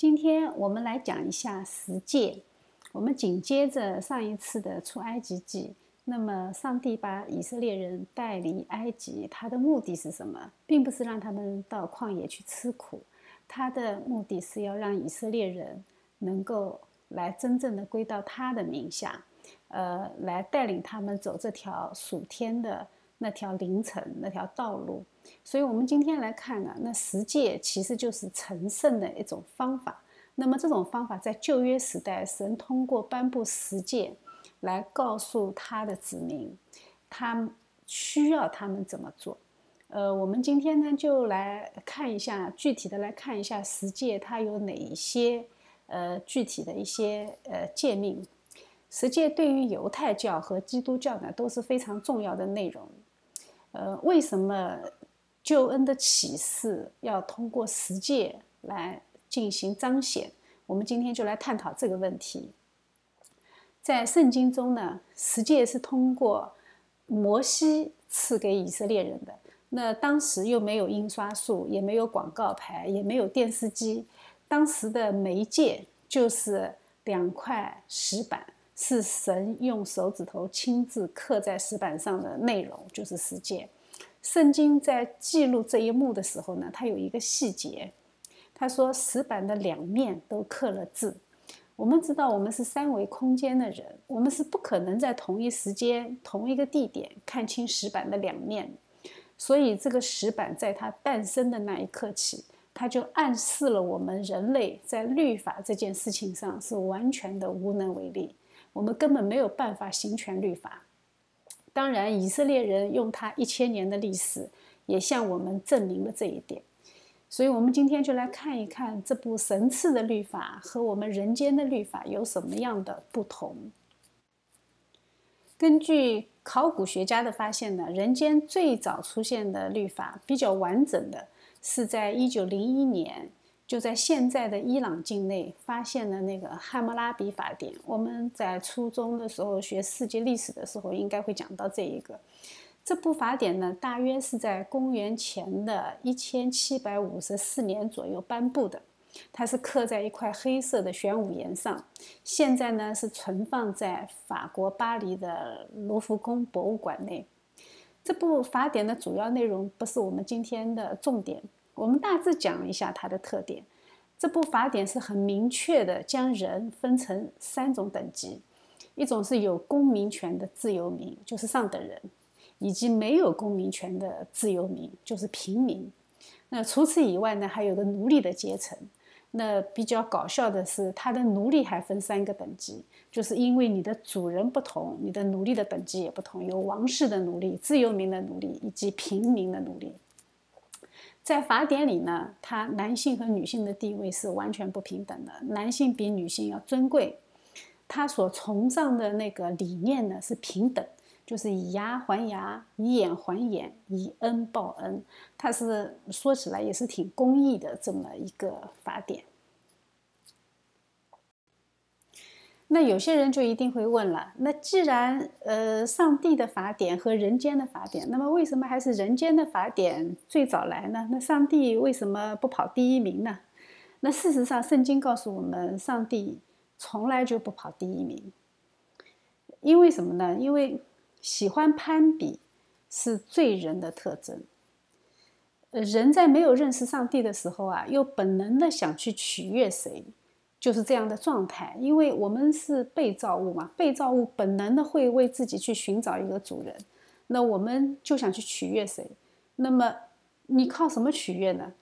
今天我们来讲一下十诫。我们紧接着上一次的出埃及记，那么上帝把以色列人带离埃及，他的目的是什么？并不是让他们到旷野去吃苦，他的目的是要让以色列人能够来真正的归到他的名下，呃，来带领他们走这条属天的那条灵程那条道路。所以，我们今天来看呢，那十诫其实就是成圣的一种方法。那么，这种方法在旧约时代，神通过颁布十诫来告诉他的子民，他需要他们怎么做。呃，我们今天呢，就来看一下具体的来看一下十诫它有哪一些呃具体的一些呃诫命。十诫对于犹太教和基督教呢都是非常重要的内容。呃，为什么？救恩的启示要通过十诫来进行彰显，我们今天就来探讨这个问题。在圣经中呢，十诫是通过摩西赐给以色列人的。那当时又没有印刷术，也没有广告牌，也没有电视机，当时的媒介就是两块石板，是神用手指头亲自刻在石板上的内容，就是十诫。圣经在记录这一幕的时候呢，它有一个细节，他说石板的两面都刻了字。我们知道，我们是三维空间的人，我们是不可能在同一时间、同一个地点看清石板的两面。所以，这个石板在它诞生的那一刻起，它就暗示了我们人类在律法这件事情上是完全的无能为力，我们根本没有办法行权律法。当然，以色列人用他一千年的历史，也向我们证明了这一点。所以，我们今天就来看一看这部神赐的律法和我们人间的律法有什么样的不同。根据考古学家的发现呢，人间最早出现的律法比较完整的是在一九零一年。就在现在的伊朗境内发现了那个《汉谟拉比法典》。我们在初中的时候学世界历史的时候，应该会讲到这一个。这部法典呢，大约是在公元前的一千七百五十四年左右颁布的。它是刻在一块黑色的玄武岩上。现在呢，是存放在法国巴黎的卢浮宫博物馆内。这部法典的主要内容不是我们今天的重点。我们大致讲一下它的特点。这部法典是很明确的，将人分成三种等级：一种是有公民权的自由民，就是上等人；以及没有公民权的自由民，就是平民。那除此以外呢，还有个奴隶的阶层。那比较搞笑的是，他的奴隶还分三个等级，就是因为你的主人不同，你的奴隶的等级也不同。有王室的奴隶、自由民的奴隶以及平民的奴隶。在法典里呢，他男性和女性的地位是完全不平等的，男性比女性要尊贵。他所崇尚的那个理念呢是平等，就是以牙还牙，以眼还眼，以恩报恩。他是说起来也是挺公义的这么一个法典。那有些人就一定会问了：那既然呃上帝的法典和人间的法典，那么为什么还是人间的法典最早来呢？那上帝为什么不跑第一名呢？那事实上，圣经告诉我们，上帝从来就不跑第一名。因为什么呢？因为喜欢攀比是罪人的特征。呃，人在没有认识上帝的时候啊，又本能的想去取悦谁。就是这样的状态，因为我们是被造物嘛，被造物本能的会为自己去寻找一个主人，那我们就想去取悦谁？那么你靠什么取悦呢？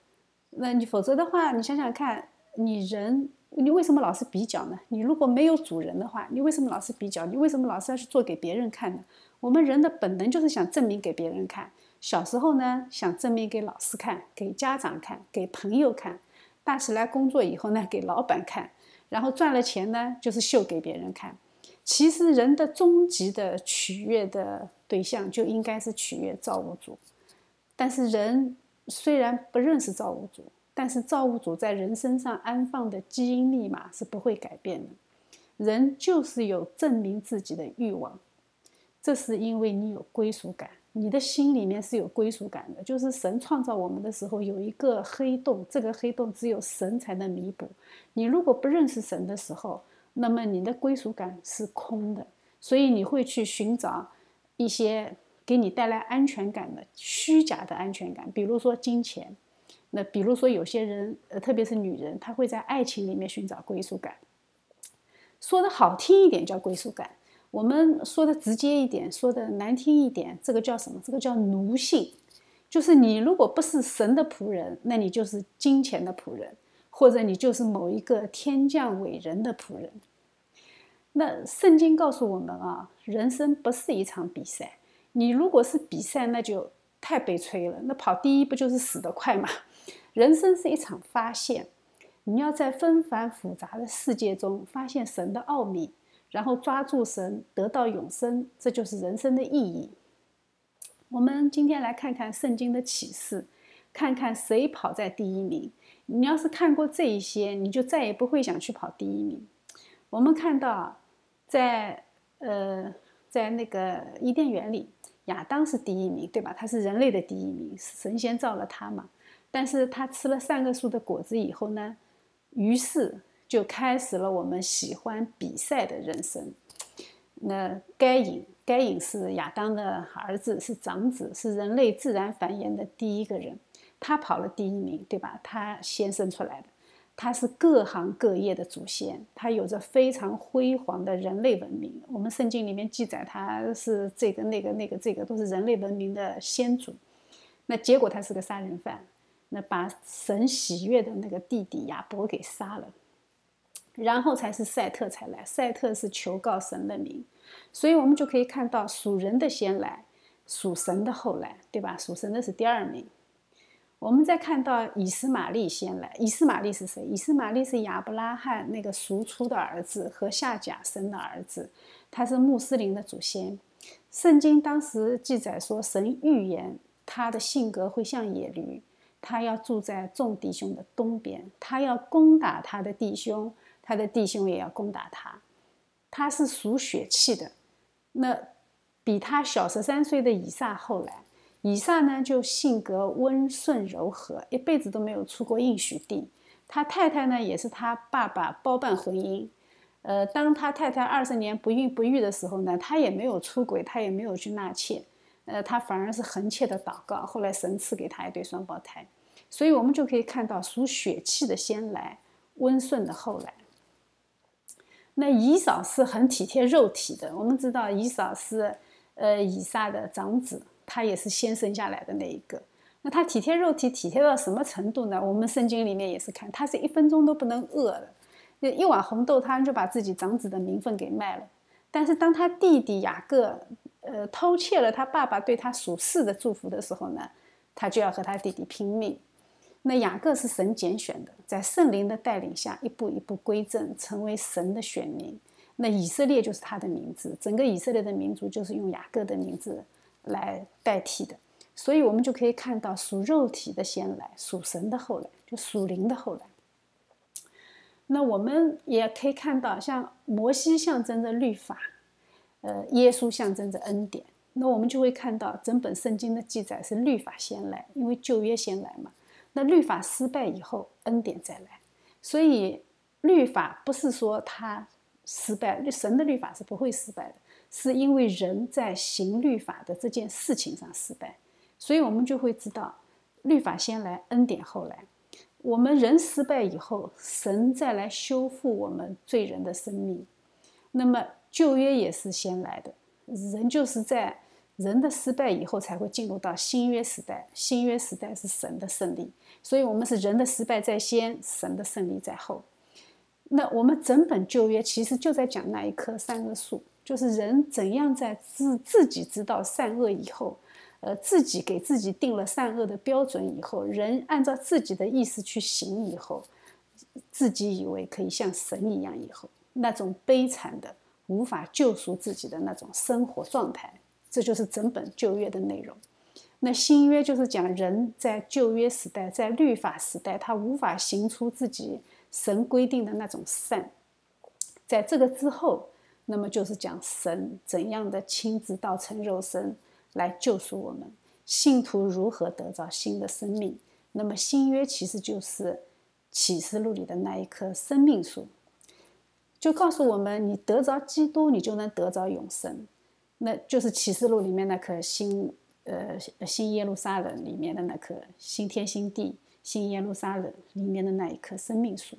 那你否则的话，你想想看，你人你为什么老是比较呢？你如果没有主人的话，你为什么老是比较？你为什么老是要去做给别人看呢？我们人的本能就是想证明给别人看。小时候呢，想证明给老师看，给家长看，给朋友看。大起来工作以后呢，给老板看，然后赚了钱呢，就是秀给别人看。其实人的终极的取悦的对象就应该是取悦造物主。但是人虽然不认识造物主，但是造物主在人身上安放的基因密码是不会改变的。人就是有证明自己的欲望，这是因为你有归属感，你的心里面是有归属感的。就是神创造我们的时候有一个黑洞，这个黑洞只有神才能弥补。你如果不认识神的时候，那么你的归属感是空的，所以你会去寻找一些给你带来安全感的虚假的安全感，比如说金钱。那比如说有些人，呃，特别是女人，她会在爱情里面寻找归属感。说的好听一点叫归属感，我们说的直接一点，说的难听一点，这个叫什么？这个叫奴性。就是你如果不是神的仆人，那你就是金钱的仆人，或者你就是某一个天降伟人的仆人。那圣经告诉我们啊，人生不是一场比赛。你如果是比赛，那就太悲催了。那跑第一不就是死得快吗？人生是一场发现。你要在纷繁复杂的世界中发现神的奥秘，然后抓住神，得到永生，这就是人生的意义。我们今天来看看圣经的启示，看看谁跑在第一名。你要是看过这一些，你就再也不会想去跑第一名。我们看到，在呃，在那个伊甸园里，亚当是第一名，对吧？他是人类的第一名，神仙造了他嘛。但是他吃了善恶树的果子以后呢？于是就开始了我们喜欢比赛的人生。那该隐，该隐是亚当的儿子，是长子，是人类自然繁衍的第一个人。他跑了第一名，对吧？他先生出来的，他是各行各业的祖先，他有着非常辉煌的人类文明。我们圣经里面记载他是这个、那个、那个、这个，都是人类文明的先祖。那结果他是个杀人犯。那把神喜悦的那个弟弟亚伯给杀了，然后才是赛特才来。赛特是求告神的名，所以我们就可以看到属人的先来，属神的后来，对吧？属神的是第二名。我们再看到以斯玛利先来，以斯玛利是谁？以斯玛利是亚伯拉罕那个赎出的儿子和夏甲生的儿子，他是穆斯林的祖先。圣经当时记载说，神预言他的性格会像野驴。他要住在众弟兄的东边，他要攻打他的弟兄，他的弟兄也要攻打他。他是属血气的。那比他小十三岁的以撒后来，以撒呢就性格温顺柔和，一辈子都没有出过应许地。他太太呢也是他爸爸包办婚姻。呃，当他太太二十年不孕不育的时候呢，他也没有出轨，他也没有去纳妾。呃，他反而是横切的祷告，后来神赐给他一对双胞胎，所以我们就可以看到属血气的先来，温顺的后来。那以扫是很体贴肉体的，我们知道以扫是呃以撒的长子，他也是先生下来的那一个。那他体贴肉体，体贴到什么程度呢？我们圣经里面也是看，他是一分钟都不能饿的，那一碗红豆汤就把自己长子的名分给卖了。但是当他弟弟雅各。呃，偷窃了他爸爸对他属世的祝福的时候呢，他就要和他弟弟拼命。那雅各是神拣选的，在圣灵的带领下，一步一步归正，成为神的选民。那以色列就是他的名字，整个以色列的民族就是用雅各的名字来代替的。所以，我们就可以看到，属肉体的先来，属神的后来，就属灵的后来。那我们也可以看到，像摩西象征着律法。呃，耶稣象征着恩典，那我们就会看到整本圣经的记载是律法先来，因为旧约先来嘛。那律法失败以后，恩典再来，所以律法不是说它失败，神的律法是不会失败的，是因为人在行律法的这件事情上失败，所以我们就会知道律法先来，恩典后来。我们人失败以后，神再来修复我们罪人的生命，那么。旧约也是先来的，人就是在人的失败以后才会进入到新约时代。新约时代是神的胜利，所以我们是人的失败在先，神的胜利在后。那我们整本旧约其实就在讲那一棵善恶树，就是人怎样在自自己知道善恶以后，呃，自己给自己定了善恶的标准以后，人按照自己的意思去行以后，自己以为可以像神一样以后，那种悲惨的。无法救赎自己的那种生活状态，这就是整本旧约的内容。那新约就是讲人在旧约时代，在律法时代，他无法行出自己神规定的那种善。在这个之后，那么就是讲神怎样的亲自道成肉身，来救赎我们。信徒如何得到新的生命？那么新约其实就是启示录里的那一棵生命树，就告诉我们：你得着基督，你就能得着永生。那就是启示录里面那棵新呃新耶路撒冷里面的那棵新天新地、新耶路撒冷里面的那一棵生命树。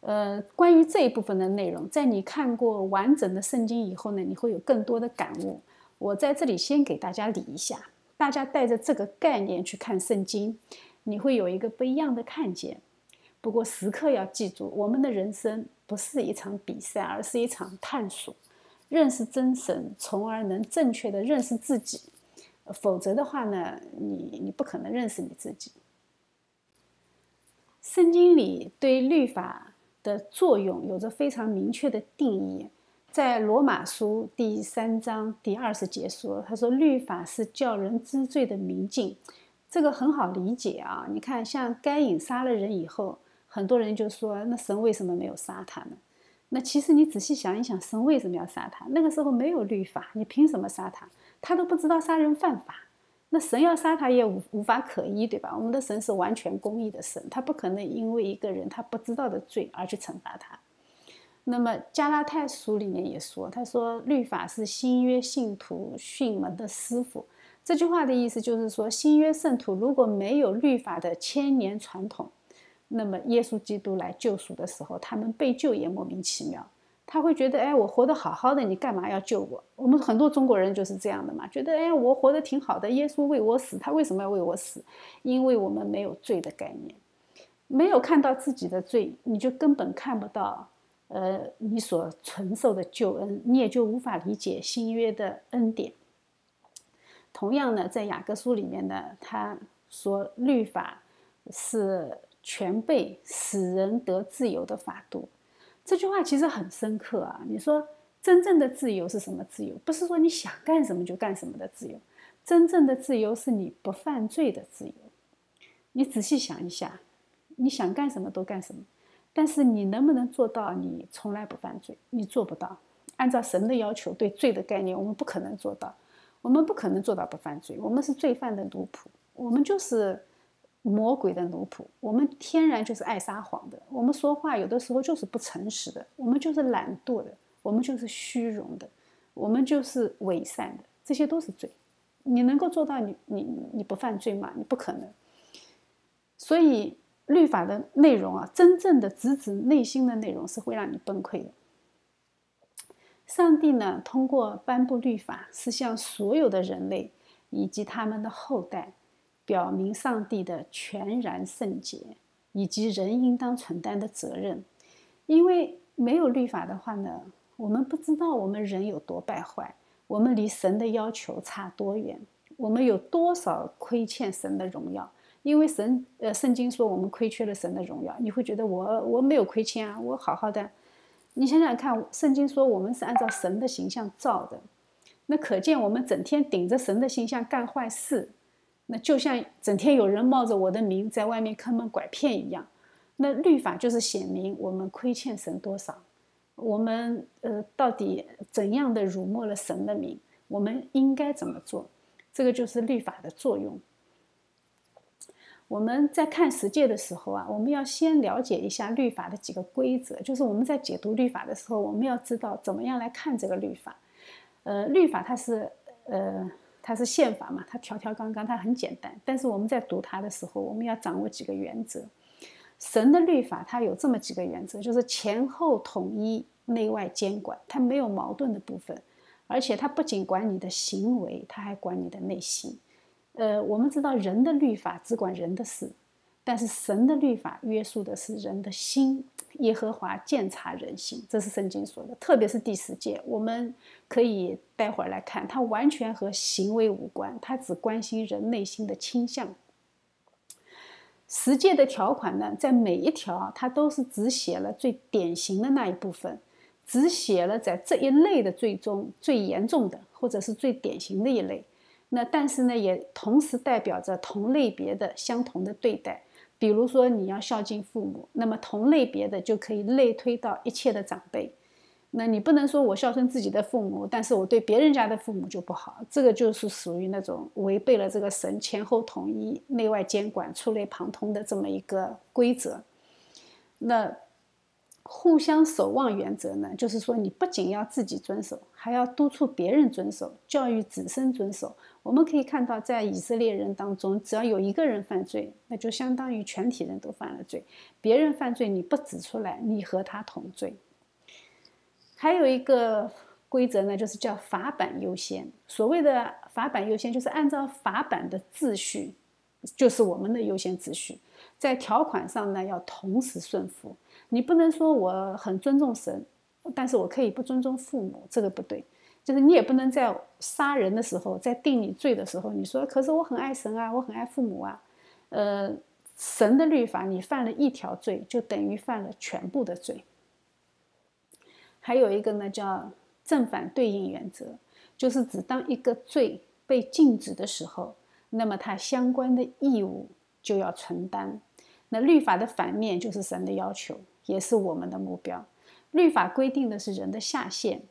呃，关于这一部分的内容，在你看过完整的圣经以后呢，你会有更多的感悟。我在这里先给大家理一下，大家带着这个概念去看圣经，你会有一个不一样的看见。不过时刻要记住，我们的人生不是一场比赛，而是一场探索，认识真神，从而能正确的认识自己。否则的话呢，你你不可能认识你自己。圣经里对律法。的作用有着非常明确的定义，在罗马书第三章第二十节说：“他说律法是叫人知罪的明镜，这个很好理解啊。你看，像该隐杀了人以后，很多人就说：那神为什么没有杀他呢？那其实你仔细想一想，神为什么要杀他？那个时候没有律法，你凭什么杀他？他都不知道杀人犯法。”那神要杀他也无无法可依，对吧？我们的神是完全公义的神，他不可能因为一个人他不知道的罪而去惩罚他。那么加拉太书里面也说，他说律法是新约信徒训门的师傅。这句话的意思就是说，新约圣徒如果没有律法的千年传统，那么耶稣基督来救赎的时候，他们被救也莫名其妙。他会觉得，哎，我活得好好的，你干嘛要救我？我们很多中国人就是这样的嘛，觉得，哎，我活得挺好的，耶稣为我死，他为什么要为我死？因为我们没有罪的概念，没有看到自己的罪，你就根本看不到，呃，你所承受的救恩，你也就无法理解新约的恩典。同样呢，在雅各书里面呢，他说律法是全备使人得自由的法度。这句话其实很深刻啊！你说真正的自由是什么自由？不是说你想干什么就干什么的自由，真正的自由是你不犯罪的自由。你仔细想一下，你想干什么都干什么，但是你能不能做到你从来不犯罪？你做不到。按照神的要求，对罪的概念，我们不可能做到，我们不可能做到不犯罪。我们是罪犯的奴仆，我们就是。魔鬼的奴仆，我们天然就是爱撒谎的，我们说话有的时候就是不诚实的，我们就是懒惰的，我们就是虚荣的，我们就是伪善的，这些都是罪。你能够做到你你你不犯罪吗？你不可能。所以律法的内容啊，真正的直指内心的内容是会让你崩溃的。上帝呢，通过颁布律法，是向所有的人类以及他们的后代。表明上帝的全然圣洁，以及人应当承担的责任。因为没有律法的话呢，我们不知道我们人有多败坏，我们离神的要求差多远，我们有多少亏欠神的荣耀。因为神，呃，圣经说我们亏缺了神的荣耀，你会觉得我我没有亏欠啊，我好好的。你想想看，圣经说我们是按照神的形象造的，那可见我们整天顶着神的形象干坏事。那就像整天有人冒着我的名在外面坑蒙拐骗一样，那律法就是显明我们亏欠神多少，我们呃到底怎样的辱没了神的名，我们应该怎么做？这个就是律法的作用。我们在看十诫的时候啊，我们要先了解一下律法的几个规则，就是我们在解读律法的时候，我们要知道怎么样来看这个律法。呃，律法它是呃。它是宪法嘛，它条条杠杠，它很简单。但是我们在读它的时候，我们要掌握几个原则。神的律法它有这么几个原则，就是前后统一、内外监管，它没有矛盾的部分。而且它不仅管你的行为，它还管你的内心。呃，我们知道人的律法只管人的事。但是神的律法约束的是人的心，耶和华鉴察人心，这是圣经说的。特别是第十诫，我们可以待会儿来看，它完全和行为无关，它只关心人内心的倾向。十诫的条款呢，在每一条它都是只写了最典型的那一部分，只写了在这一类的最终最严重的，或者是最典型的一类。那但是呢，也同时代表着同类别的相同的对待。比如说，你要孝敬父母，那么同类别的就可以类推到一切的长辈。那你不能说我孝顺自己的父母，但是我对别人家的父母就不好，这个就是属于那种违背了这个神前后统一、内外监管、触类旁通的这么一个规则。那互相守望原则呢，就是说你不仅要自己遵守，还要督促别人遵守，教育子孙遵守。我们可以看到，在以色列人当中，只要有一个人犯罪，那就相当于全体人都犯了罪。别人犯罪你不指出来，你和他同罪。还有一个规则呢，就是叫法版优先。所谓的法版优先，就是按照法版的秩序，就是我们的优先秩序。在条款上呢，要同时顺服。你不能说我很尊重神，但是我可以不尊重父母，这个不对。就是你也不能在杀人的时候，在定你罪的时候，你说可是我很爱神啊，我很爱父母啊。呃，神的律法，你犯了一条罪，就等于犯了全部的罪。还有一个呢，叫正反对应原则，就是指当一个罪被禁止的时候，那么它相关的义务就要承担。那律法的反面就是神的要求，也是我们的目标。律法规定的是人的下限，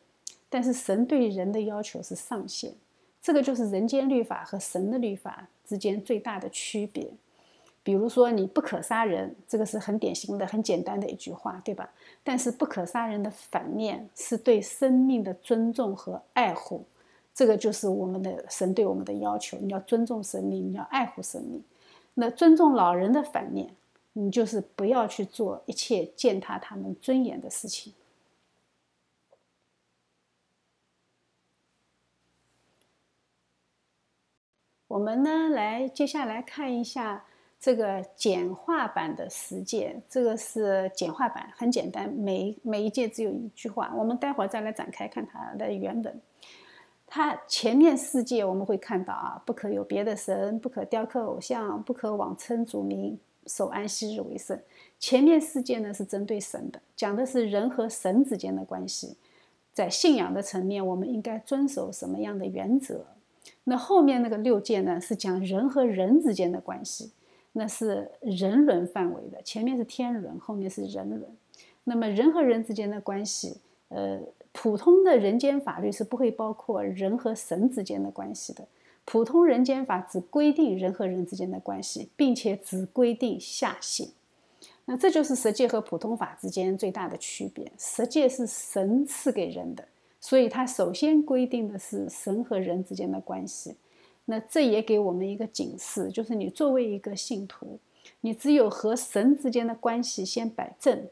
但是神对人的要求是上限。这个就是人间律法和神的律法之间最大的区别。比如说，你不可杀人，这个是很典型的、很简单的一句话，对吧？但是不可杀人的反面是对生命的尊重和爱护，这个就是我们的神对我们的要求。你要尊重生命，你要爱护生命。那尊重老人的反面，你就是不要去做一切践踏他们尊严的事情。我们呢，来接下来看一下。这个简化版的十诫，这个是简化版，很简单，每每一届只有一句话。我们待会儿再来展开看它的原文。它前面四诫我们会看到啊，不可有别的神，不可雕刻偶像，不可妄称主名，守安息日为圣。前面四诫呢是针对神的，讲的是人和神之间的关系，在信仰的层面，我们应该遵守什么样的原则？那后面那个六界呢，是讲人和人之间的关系。那是人伦范围的，前面是天伦，后面是人伦。那么人和人之间的关系，呃，普通的人间法律是不会包括人和神之间的关系的。普通人间法只规定人和人之间的关系，并且只规定下限。那这就是十界和普通法之间最大的区别。十界是神赐给人的，所以它首先规定的是神和人之间的关系。那这也给我们一个警示，就是你作为一个信徒，你只有和神之间的关系先摆正，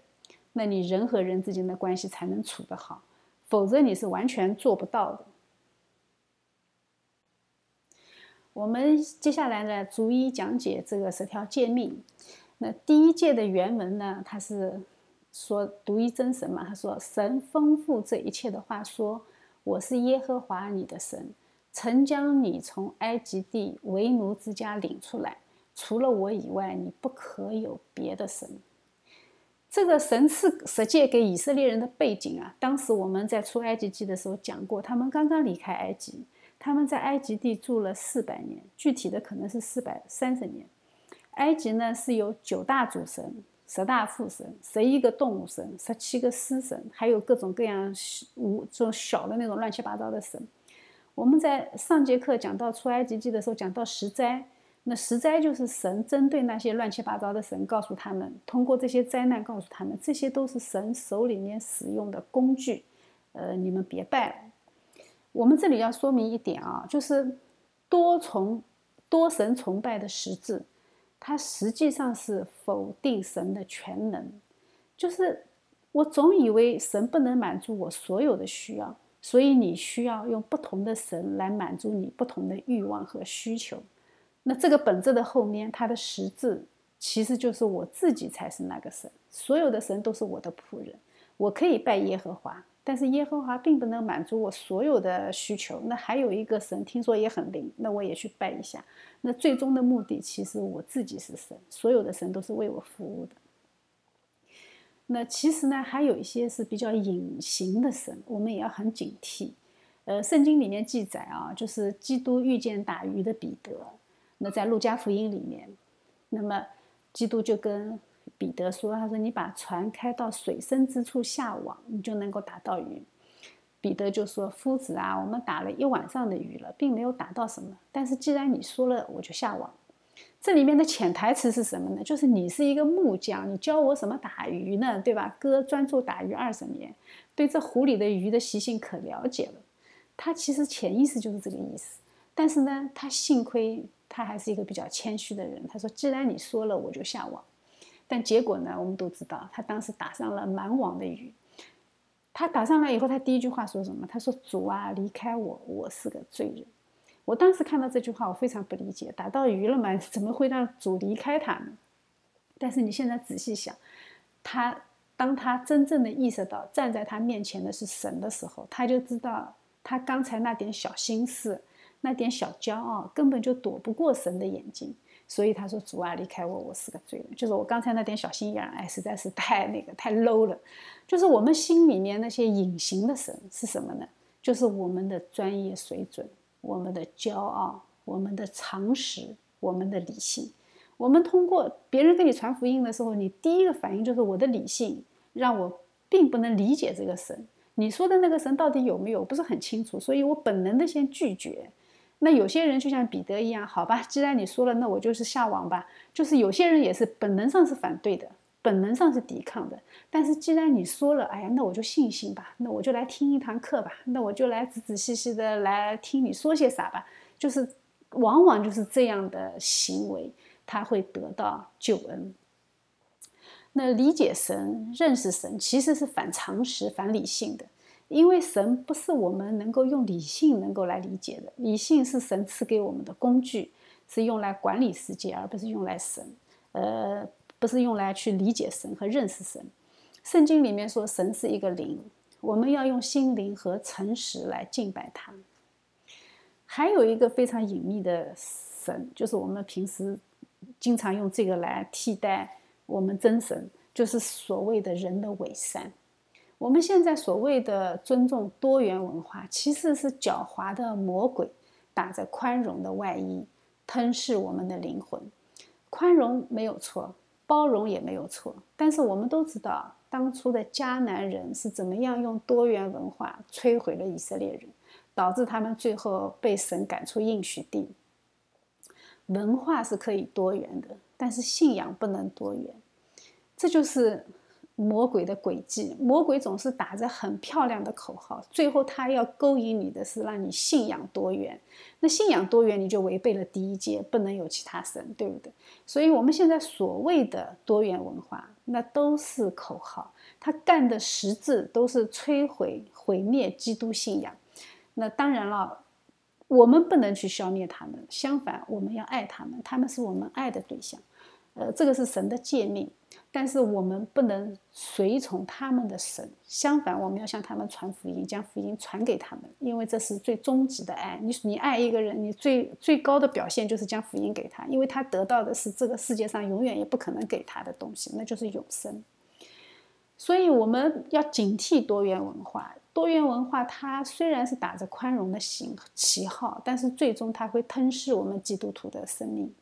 那你人和人之间的关系才能处得好，否则你是完全做不到的。我们接下来呢，逐一讲解这个十条诫命。那第一诫的原文呢，它是说独一真神嘛，他说神丰富这一切的话说，我是耶和华你的神。曾将你从埃及地为奴之家领出来，除了我以外，你不可有别的神。这个神赐十诫给以色列人的背景啊，当时我们在出埃及记的时候讲过，他们刚刚离开埃及，他们在埃及地住了四百年，具体的可能是四百三十年。埃及呢是有九大主神、十大副神、十一个动物神、十七个狮神，还有各种各样无这种小的那种乱七八糟的神。我们在上节课讲到出埃及记的时候，讲到十灾，那十灾就是神针对那些乱七八糟的神，告诉他们，通过这些灾难告诉他们，这些都是神手里面使用的工具，呃，你们别拜了。我们这里要说明一点啊，就是多重多神崇拜的实质，它实际上是否定神的全能，就是我总以为神不能满足我所有的需要。所以你需要用不同的神来满足你不同的欲望和需求。那这个本质的后面，它的实质其实就是我自己才是那个神，所有的神都是我的仆人。我可以拜耶和华，但是耶和华并不能满足我所有的需求。那还有一个神，听说也很灵，那我也去拜一下。那最终的目的，其实我自己是神，所有的神都是为我服务的。那其实呢，还有一些是比较隐形的神，我们也要很警惕。呃，圣经里面记载啊，就是基督遇见打鱼的彼得。那在路加福音里面，那么基督就跟彼得说：“他说你把船开到水深之处下网，你就能够打到鱼。”彼得就说：“夫子啊，我们打了一晚上的鱼了，并没有打到什么。但是既然你说了，我就下网。”这里面的潜台词是什么呢？就是你是一个木匠，你教我什么打鱼呢？对吧？哥专注打鱼二十年，对这湖里的鱼的习性可了解了。他其实潜意识就是这个意思。但是呢，他幸亏他还是一个比较谦虚的人。他说：“既然你说了，我就下网。”但结果呢，我们都知道，他当时打上了满网的鱼。他打上来以后，他第一句话说什么？他说：“主啊，离开我，我是个罪人。”我当时看到这句话，我非常不理解，打到鱼了嘛，怎么会让主离开他呢？但是你现在仔细想，他当他真正的意识到站在他面前的是神的时候，他就知道他刚才那点小心思、那点小骄傲，根本就躲不过神的眼睛。所以他说：“主啊，离开我，我是个罪人。”就是我刚才那点小心眼儿，哎，实在是太那个太 low 了。就是我们心里面那些隐形的神是什么呢？就是我们的专业水准。我们的骄傲，我们的常识，我们的理性。我们通过别人给你传福音的时候，你第一个反应就是我的理性让我并不能理解这个神。你说的那个神到底有没有，不是很清楚，所以我本能的先拒绝。那有些人就像彼得一样，好吧，既然你说了，那我就是下网吧。就是有些人也是本能上是反对的。本能上是抵抗的，但是既然你说了，哎呀，那我就信信吧，那我就来听一堂课吧，那我就来仔仔细细的来听你说些啥吧。就是往往就是这样的行为，他会得到救恩。那理解神、认识神，其实是反常识、反理性的，因为神不是我们能够用理性能够来理解的，理性是神赐给我们的工具，是用来管理世界，而不是用来神。呃。不是用来去理解神和认识神。圣经里面说神是一个灵，我们要用心灵和诚实来敬拜他。还有一个非常隐秘的神，就是我们平时经常用这个来替代我们真神，就是所谓的人的伪善。我们现在所谓的尊重多元文化，其实是狡猾的魔鬼打着宽容的外衣，吞噬我们的灵魂。宽容没有错。包容也没有错，但是我们都知道，当初的迦南人是怎么样用多元文化摧毁了以色列人，导致他们最后被神赶出应许地。文化是可以多元的，但是信仰不能多元，这就是。魔鬼的诡计，魔鬼总是打着很漂亮的口号，最后他要勾引你的是让你信仰多元。那信仰多元，你就违背了第一诫，不能有其他神，对不对？所以，我们现在所谓的多元文化，那都是口号，他干的实质都是摧毁、毁灭基督信仰。那当然了，我们不能去消灭他们，相反，我们要爱他们，他们是我们爱的对象。呃，这个是神的诫命。但是我们不能随从他们的神，相反，我们要向他们传福音，将福音传给他们，因为这是最终极的爱。你你爱一个人，你最最高的表现就是将福音给他，因为他得到的是这个世界上永远也不可能给他的东西，那就是永生。所以我们要警惕多元文化。多元文化它虽然是打着宽容的旗旗号，但是最终它会吞噬我们基督徒的生命。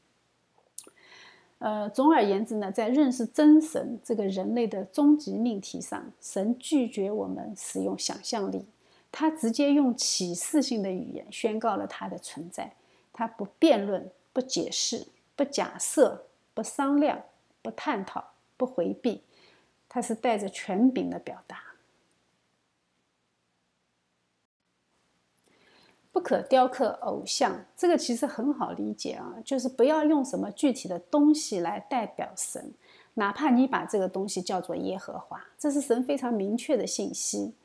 呃，总而言之呢，在认识真神这个人类的终极命题上，神拒绝我们使用想象力，他直接用启示性的语言宣告了他的存在。他不辩论，不解释，不假设，不商量，不探讨，不回避，他是带着权柄的表达。不可雕刻偶像，这个其实很好理解啊，就是不要用什么具体的东西来代表神，哪怕你把这个东西叫做耶和华，这是神非常明确的信息。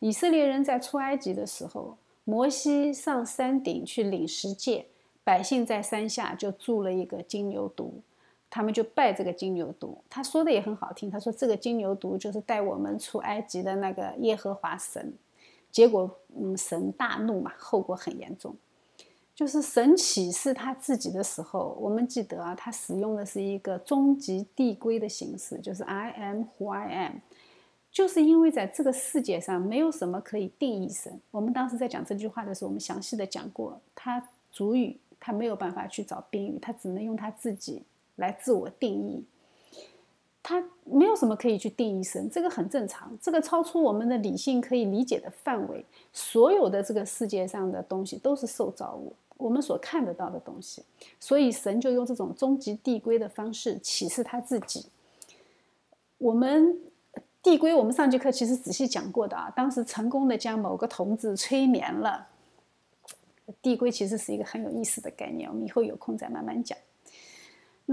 以色列人在出埃及的时候，摩西上山顶去领十诫，百姓在山下就筑了一个金牛犊，他们就拜这个金牛犊。他说的也很好听，他说这个金牛犊就是带我们出埃及的那个耶和华神。结果，嗯，神大怒嘛，后果很严重。就是神启示他自己的时候，我们记得啊，他使用的是一个终极递归的形式，就是 I am who I am。就是因为在这个世界上没有什么可以定义神。我们当时在讲这句话的时候，我们详细的讲过，他主语他没有办法去找宾语，他只能用他自己来自我定义。他没有什么可以去定义神，这个很正常，这个超出我们的理性可以理解的范围。所有的这个世界上的东西都是受造物，我们所看得到的东西，所以神就用这种终极递归的方式启示他自己。我们递归，我们上节课其实仔细讲过的啊，当时成功的将某个童子催眠了。递归其实是一个很有意思的概念，我们以后有空再慢慢讲。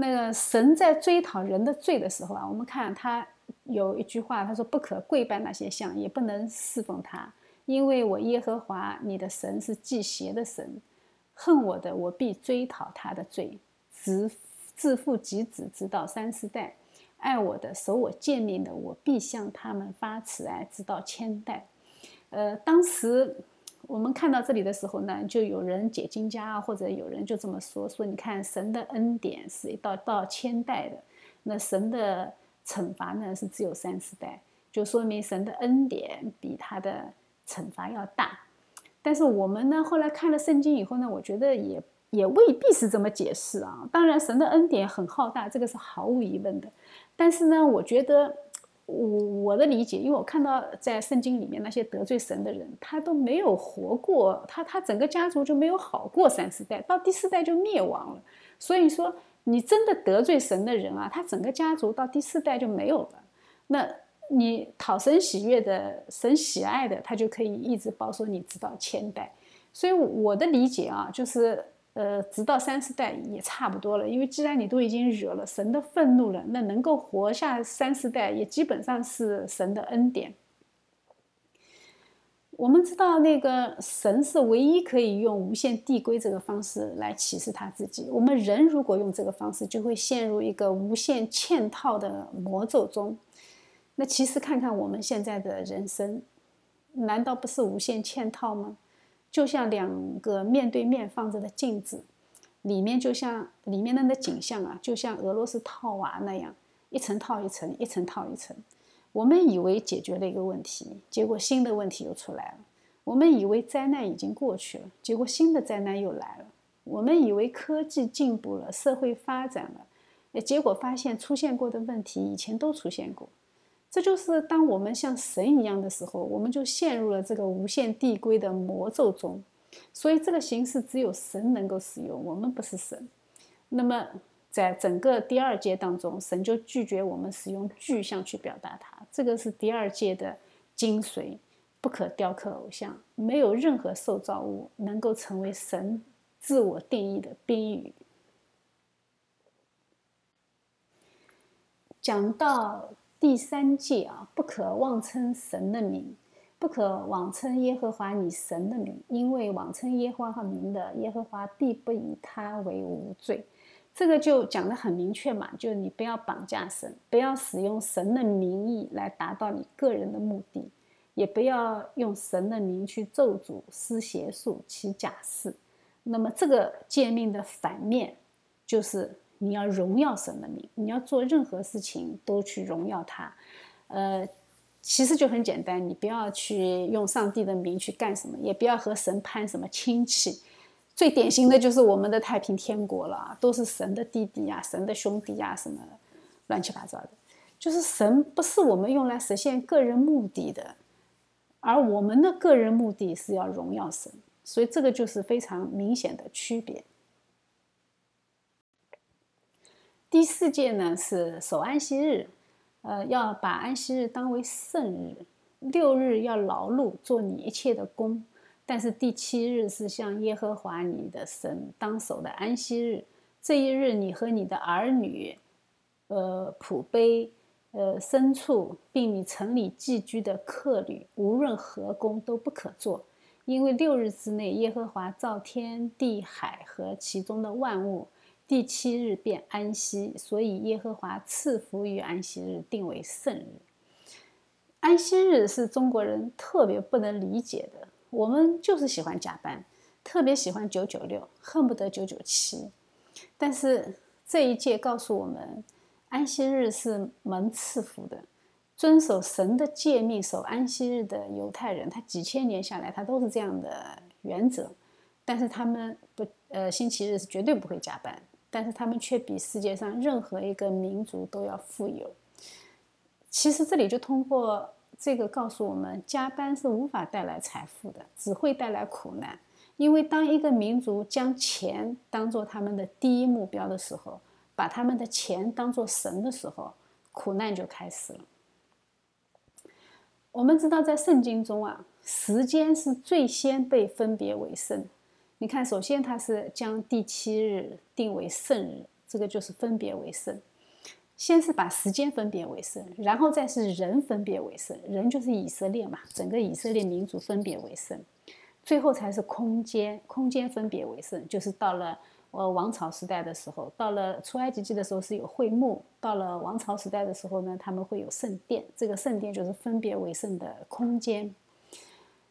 那个神在追讨人的罪的时候啊，我们看他有一句话，他说：“不可跪拜那些像，也不能侍奉他，因为我耶和华你的神是祭邪的神，恨我的，我必追讨他的罪，自自父及子，直到三四代；爱我的，守我诫命的，我必向他们发慈爱，直到千代。”呃，当时。我们看到这里的时候呢，就有人解经家啊，或者有人就这么说：说你看神的恩典是一到到千代的，那神的惩罚呢是只有三十代，就说明神的恩典比他的惩罚要大。但是我们呢，后来看了圣经以后呢，我觉得也也未必是这么解释啊。当然，神的恩典很浩大，这个是毫无疑问的。但是呢，我觉得。我我的理解，因为我看到在圣经里面那些得罪神的人，他都没有活过，他他整个家族就没有好过三四代，到第四代就灭亡了。所以说，你真的得罪神的人啊，他整个家族到第四代就没有了。那你讨神喜悦的、神喜爱的，他就可以一直保守你直到千代。所以我的理解啊，就是。呃，直到三四代也差不多了，因为既然你都已经惹了神的愤怒了，那能够活下三四代也基本上是神的恩典。我们知道，那个神是唯一可以用无限递归这个方式来启示他自己。我们人如果用这个方式，就会陷入一个无限嵌套的魔咒中。那其实看看我们现在的人生，难道不是无限嵌套吗？就像两个面对面放着的镜子，里面就像里面的那景象啊，就像俄罗斯套娃那样，一层套一层，一层套一层。我们以为解决了一个问题，结果新的问题又出来了；我们以为灾难已经过去了，结果新的灾难又来了；我们以为科技进步了，社会发展了，结果发现出现过的问题以前都出现过。这就是当我们像神一样的时候，我们就陷入了这个无限递归的魔咒中。所以这个形式只有神能够使用，我们不是神。那么在整个第二阶当中，神就拒绝我们使用具象去表达它。这个是第二阶的精髓，不可雕刻偶像，没有任何受造物能够成为神自我定义的宾语。讲到。第三戒啊，不可妄称神的名，不可妄称耶和华你神的名，因为妄称耶和华名的，耶和华必不以他为无罪。这个就讲得很明确嘛，就是你不要绑架神，不要使用神的名义来达到你个人的目的，也不要用神的名去咒诅、施邪术、起假誓。那么这个诫命的反面就是。你要荣耀神的名，你要做任何事情都去荣耀他，呃，其实就很简单，你不要去用上帝的名去干什么，也不要和神攀什么亲戚。最典型的就是我们的太平天国了，都是神的弟弟呀、神的兄弟呀，什么乱七八糟的。就是神不是我们用来实现个人目的的，而我们的个人目的是要荣耀神，所以这个就是非常明显的区别。第四届呢是守安息日，呃，要把安息日当为圣日，六日要劳碌做你一切的工，但是第七日是向耶和华你的神当守的安息日，这一日你和你的儿女，呃，仆卑，呃，牲畜，并你城里寄居的客旅，无论何工都不可做，因为六日之内耶和华造天地海和其中的万物。第七日便安息，所以耶和华赐福于安息日，定为圣日。安息日是中国人特别不能理解的，我们就是喜欢加班，特别喜欢九九六，恨不得九九七。但是这一届告诉我们，安息日是蒙赐福的，遵守神的诫命，守安息日的犹太人，他几千年下来，他都是这样的原则。但是他们不，呃，星期日是绝对不会加班。但是他们却比世界上任何一个民族都要富有，其实这里就通过这个告诉我们，加班是无法带来财富的，只会带来苦难。因为当一个民族将钱当做他们的第一目标的时候，把他们的钱当做神的时候，苦难就开始了。我们知道，在圣经中啊，时间是最先被分别为圣。你看，首先他是将第七日定为圣日，这个就是分别为圣。先是把时间分别为圣，然后再是人分别为圣，人就是以色列嘛，整个以色列民族分别为圣。最后才是空间，空间分别为圣，就是到了呃王朝时代的时候，到了出埃及记的时候是有会幕，到了王朝时代的时候呢，他们会有圣殿，这个圣殿就是分别为圣的空间。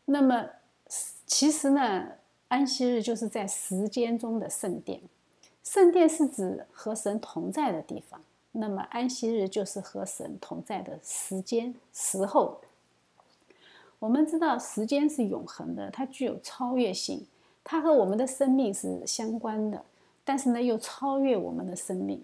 那么其实呢，安息日就是在时间中的圣殿，圣殿是指和神同在的地方，那么安息日就是和神同在的时间时候。我们知道时间是永恒的，它具有超越性，它和我们的生命是相关的，但是呢又超越我们的生命。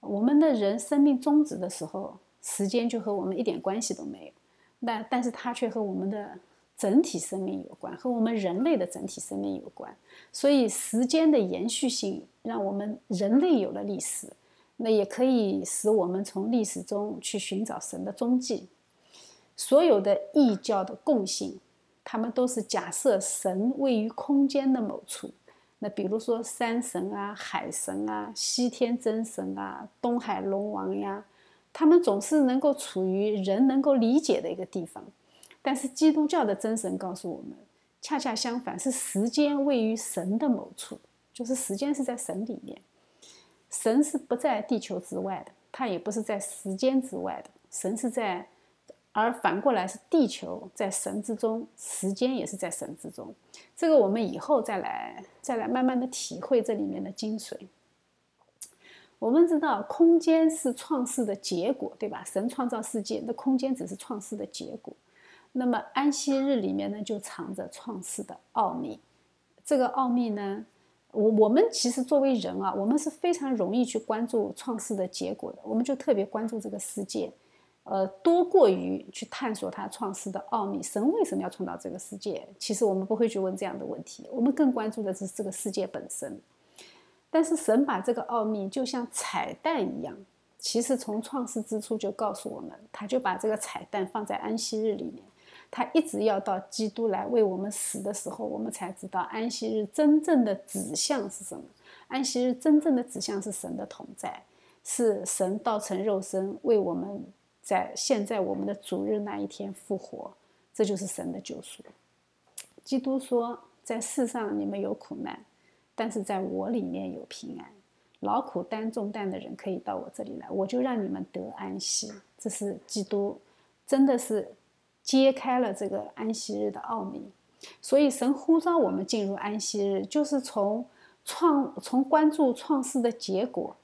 我们的人生命终止的时候，时间就和我们一点关系都没有，那但是它却和我们的整体生命有关，和我们人类的整体生命有关。所以时间的延续性让我们人类有了历史，那也可以使我们从历史中去寻找神的踪迹。所有的异教的共性，他们都是假设神位于空间的某处。那比如说山神啊、海神啊、西天真神啊、东海龙王呀，他们总是能够处于人能够理解的一个地方。但是基督教的真神告诉我们，恰恰相反，是时间位于神的某处，就是时间是在神里面。神是不在地球之外的，他也不是在时间之外的，神是在。而反过来是地球在神之中，时间也是在神之中。这个我们以后再来再来慢慢的体会这里面的精髓。我们知道空间是创世的结果，对吧？神创造世界，那空间只是创世的结果。那么安息日里面呢，就藏着创世的奥秘。这个奥秘呢，我我们其实作为人啊，我们是非常容易去关注创世的结果的，我们就特别关注这个世界。呃，多过于去探索它创世的奥秘，神为什么要创造这个世界？其实我们不会去问这样的问题，我们更关注的是这个世界本身。但是神把这个奥秘就像彩蛋一样，其实从创世之初就告诉我们，他就把这个彩蛋放在安息日里面，他一直要到基督来为我们死的时候，我们才知道安息日真正的指向是什么。安息日真正的指向是神的同在，是神道成肉身为我们。在现在我们的主日那一天复活，这就是神的救赎。基督说：“在世上你们有苦难，但是在我里面有平安。劳苦担重担的人可以到我这里来，我就让你们得安息。”这是基督真的是揭开了这个安息日的奥秘。所以神呼召我们进入安息日，就是从创从关注创世的结果，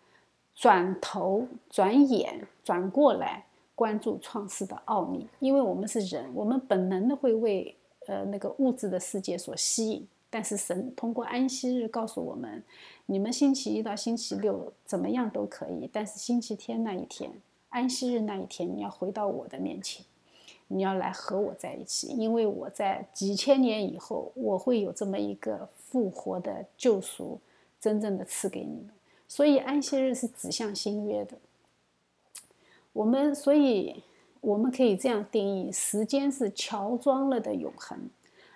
转头转眼转过来。关注创世的奥秘，因为我们是人，我们本能的会为呃那个物质的世界所吸引。但是神通过安息日告诉我们，你们星期一到星期六怎么样都可以，但是星期天那一天，安息日那一天，你要回到我的面前，你要来和我在一起，因为我在几千年以后，我会有这么一个复活的救赎，真正的赐给你们。所以安息日是指向新约的。我们所以我们可以这样定义：时间是乔装了的永恒，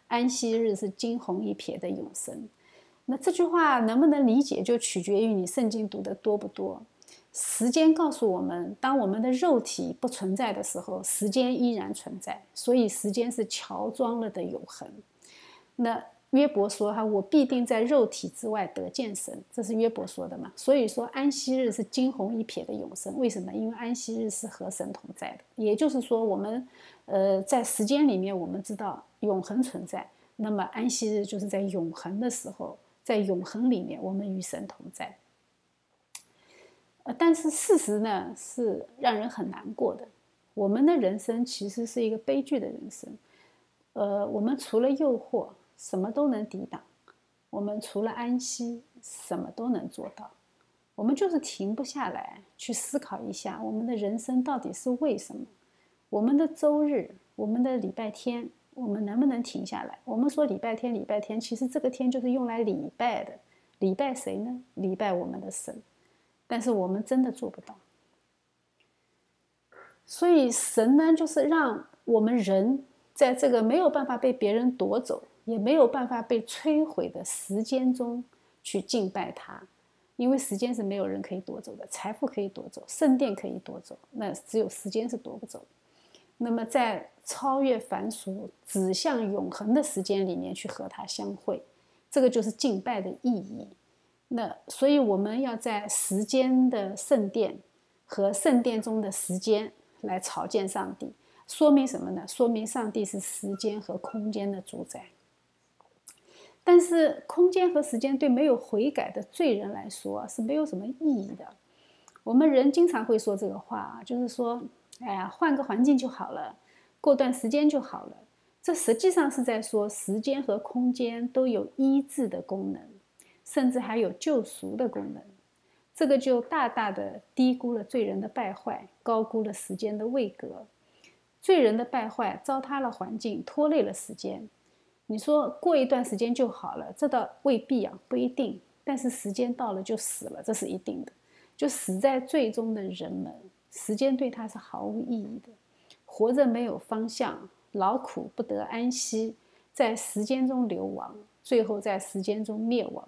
安息日是惊鸿一瞥的永生。那这句话能不能理解，就取决于你圣经读的多不多。时间告诉我们，当我们的肉体不存在的时候，时间依然存在，所以时间是乔装了的永恒。那。约伯说：“哈，我必定在肉体之外得见神。”这是约伯说的嘛？所以说，安息日是惊鸿一瞥的永生。为什么？因为安息日是和神同在的。也就是说，我们，呃，在时间里面，我们知道永恒存在。那么，安息日就是在永恒的时候，在永恒里面，我们与神同在。呃，但是事实呢，是让人很难过的。我们的人生其实是一个悲剧的人生。呃，我们除了诱惑。什么都能抵挡，我们除了安息，什么都能做到。我们就是停不下来，去思考一下我们的人生到底是为什么？我们的周日，我们的礼拜天，我们能不能停下来？我们说礼拜天，礼拜天，其实这个天就是用来礼拜的，礼拜谁呢？礼拜我们的神。但是我们真的做不到。所以神呢，就是让我们人在这个没有办法被别人夺走，也没有办法被摧毁的时间中去敬拜他。因为时间是没有人可以夺走的，财富可以夺走，圣殿可以夺走，那只有时间是夺不走。那么在超越凡俗、指向永恒的时间里面去和他相会，这个就是敬拜的意义。那所以我们要在时间的圣殿和圣殿中的时间来朝见上帝，说明什么呢？说明上帝是时间和空间的主宰。但是，空间和时间对没有悔改的罪人来说是没有什么意义的。我们人经常会说这个话，就是说：“哎呀，换个环境就好了，过段时间就好了。”这实际上是在说，时间和空间都有医治的功能，甚至还有救赎的功能。这个就大大的低估了罪人的败坏，高估了时间的位格。罪人的败坏糟蹋了环境，拖累了时间。你说过一段时间就好了，这倒未必啊，不一定。但是时间到了就死了，这是一定的。就死在最终的人们，时间对他是毫无意义的。活着没有方向，劳苦不得安息，在时间中流亡，最后在时间中灭亡，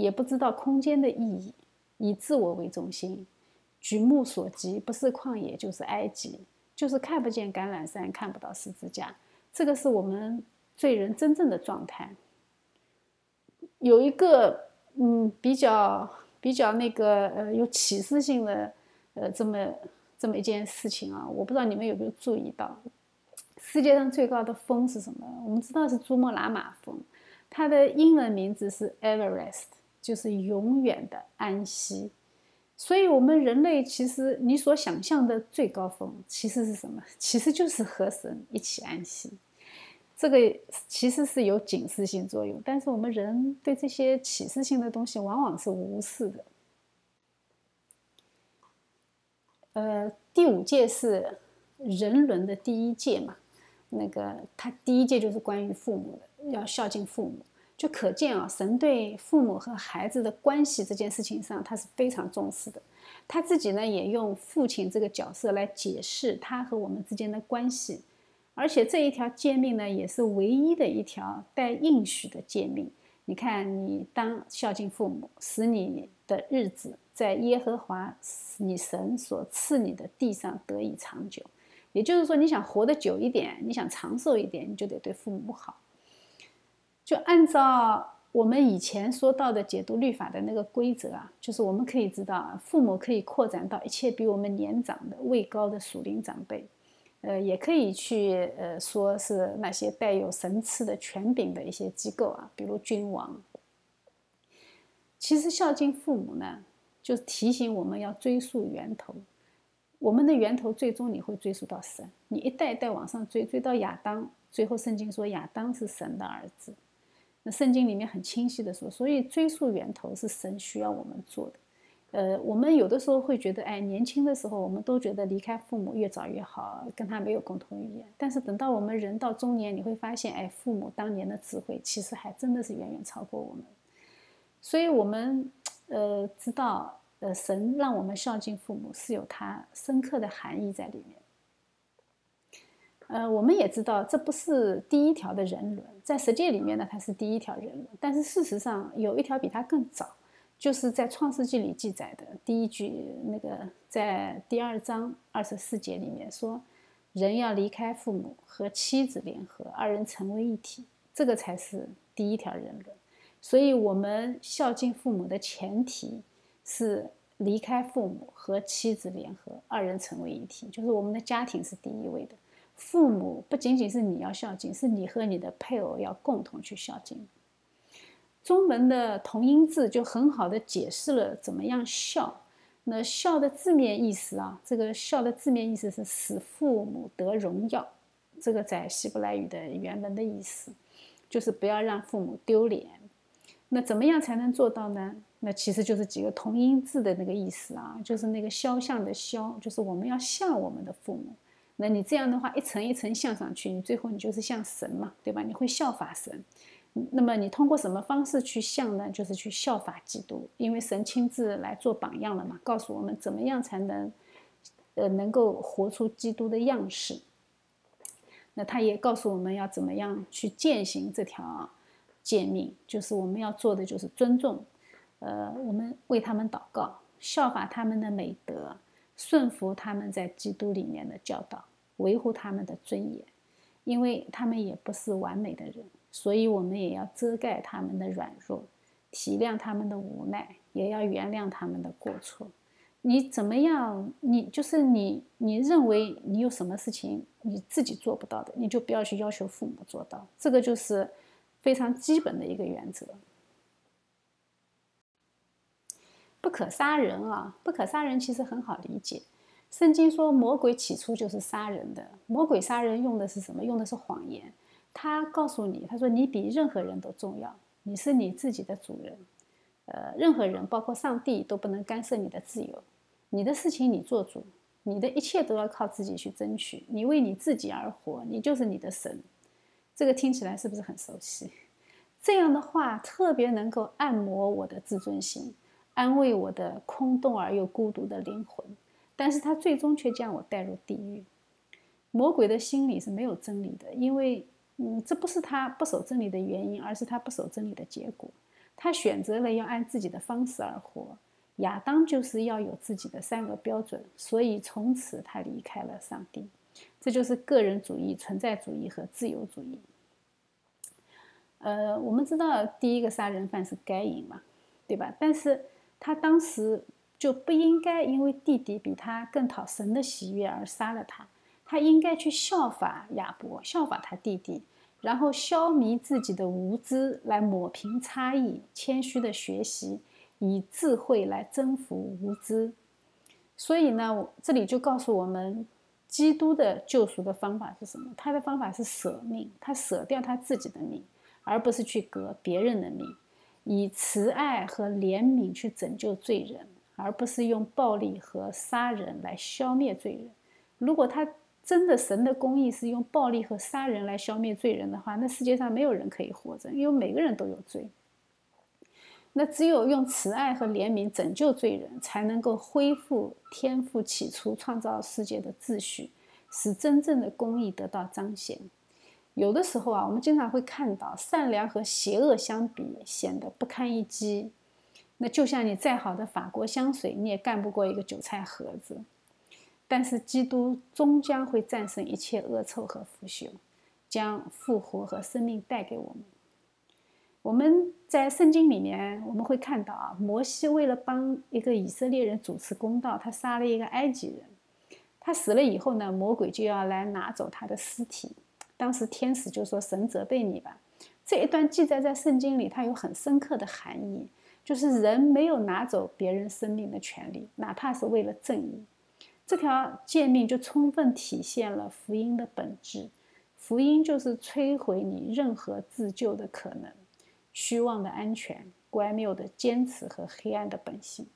也不知道空间的意义，以自我为中心，举目所及不是旷野就是埃及，就是看不见橄榄山，看不到十字架。这个是我们。罪人真正的状态，有一个嗯比较比较那个呃有启示性的呃这么这么一件事情啊，我不知道你们有没有注意到，世界上最高的峰是什么？我们知道是珠穆朗玛峰，它的英文名字是 Everest，就是永远的安息。所以，我们人类其实你所想象的最高峰其实是什么？其实就是和神一起安息。这个其实是有警示性作用，但是我们人对这些启示性的东西往往是无视的。呃，第五届是人伦的第一届嘛，那个他第一届就是关于父母的，要孝敬父母，就可见啊，神对父母和孩子的关系这件事情上，他是非常重视的。他自己呢，也用父亲这个角色来解释他和我们之间的关系。而且这一条诫命呢，也是唯一的一条带应许的诫命。你看，你当孝敬父母，使你的日子在耶和华你神所赐你的地上得以长久。也就是说，你想活得久一点，你想长寿一点，你就得对父母好。就按照我们以前说到的解读律法的那个规则啊，就是我们可以知道啊，父母可以扩展到一切比我们年长的位高的属灵长辈。呃，也可以去呃说是那些带有神赐的权柄的一些机构啊，比如君王。其实孝敬父母呢，就是提醒我们要追溯源头。我们的源头最终你会追溯到神，你一代一代往上追，追到亚当，最后圣经说亚当是神的儿子。那圣经里面很清晰的说，所以追溯源头是神需要我们做的。呃，我们有的时候会觉得，哎，年轻的时候我们都觉得离开父母越早越好，跟他没有共同语言。但是等到我们人到中年，你会发现，哎，父母当年的智慧其实还真的是远远超过我们。所以，我们呃知道，呃，神让我们孝敬父母是有它深刻的含义在里面。呃，我们也知道，这不是第一条的人伦，在实践里面呢，它是第一条人伦，但是事实上有一条比它更早。就是在创世纪里记载的第一句，那个在第二章二十四节里面说，人要离开父母和妻子联合，二人成为一体，这个才是第一条人伦。所以，我们孝敬父母的前提是离开父母和妻子联合，二人成为一体，就是我们的家庭是第一位的。父母不仅仅是你要孝敬，是你和你的配偶要共同去孝敬。中文的同音字就很好的解释了怎么样孝。那孝的字面意思啊，这个孝的字面意思是使父母得荣耀。这个在希伯来语的原文的意思，就是不要让父母丢脸。那怎么样才能做到呢？那其实就是几个同音字的那个意思啊，就是那个肖像的肖，就是我们要像我们的父母。那你这样的话，一层一层向上去，你最后你就是像神嘛，对吧？你会效法神。那么你通过什么方式去像呢？就是去效法基督，因为神亲自来做榜样了嘛，告诉我们怎么样才能，呃，能够活出基督的样式。那他也告诉我们要怎么样去践行这条诫命，就是我们要做的就是尊重，呃，我们为他们祷告，效法他们的美德，顺服他们在基督里面的教导，维护他们的尊严，因为他们也不是完美的人。所以，我们也要遮盖他们的软弱，体谅他们的无奈，也要原谅他们的过错。你怎么样？你就是你，你认为你有什么事情你自己做不到的，你就不要去要求父母做到。这个就是非常基本的一个原则。不可杀人啊！不可杀人其实很好理解。圣经说，魔鬼起初就是杀人的。魔鬼杀人用的是什么？用的是谎言。他告诉你，他说你比任何人都重要，你是你自己的主人，呃，任何人，包括上帝都不能干涉你的自由，你的事情你做主，你的一切都要靠自己去争取，你为你自己而活，你就是你的神。这个听起来是不是很熟悉？这样的话特别能够按摩我的自尊心，安慰我的空洞而又孤独的灵魂，但是他最终却将我带入地狱。魔鬼的心里是没有真理的，因为。嗯，这不是他不守真理的原因，而是他不守真理的结果。他选择了要按自己的方式而活。亚当就是要有自己的三个标准，所以从此他离开了上帝。这就是个人主义、存在主义和自由主义。呃，我们知道第一个杀人犯是该隐嘛，对吧？但是他当时就不应该因为弟弟比他更讨神的喜悦而杀了他。他应该去效法亚伯，效法他弟弟，然后消弭自己的无知，来抹平差异，谦虚的学习，以智慧来征服无知。所以呢，这里就告诉我们，基督的救赎的方法是什么？他的方法是舍命，他舍掉他自己的命，而不是去革别人的命，以慈爱和怜悯去拯救罪人，而不是用暴力和杀人来消灭罪人。如果他真的，神的公义是用暴力和杀人来消灭罪人的话，那世界上没有人可以活着，因为每个人都有罪。那只有用慈爱和怜悯拯救罪人，才能够恢复天赋起初创造世界的秩序，使真正的公义得到彰显。有的时候啊，我们经常会看到善良和邪恶相比显得不堪一击。那就像你再好的法国香水，你也干不过一个韭菜盒子。但是基督终将会战胜一切恶臭和腐朽，将复活和生命带给我们。我们在圣经里面我们会看到啊，摩西为了帮一个以色列人主持公道，他杀了一个埃及人。他死了以后呢，魔鬼就要来拿走他的尸体。当时天使就说：“神责备你吧。”这一段记载在圣经里，它有很深刻的含义，就是人没有拿走别人生命的权利，哪怕是为了正义。这条诫命就充分体现了福音的本质。福音就是摧毁你任何自救的可能、虚妄的安全、乖谬的坚持和黑暗的本性。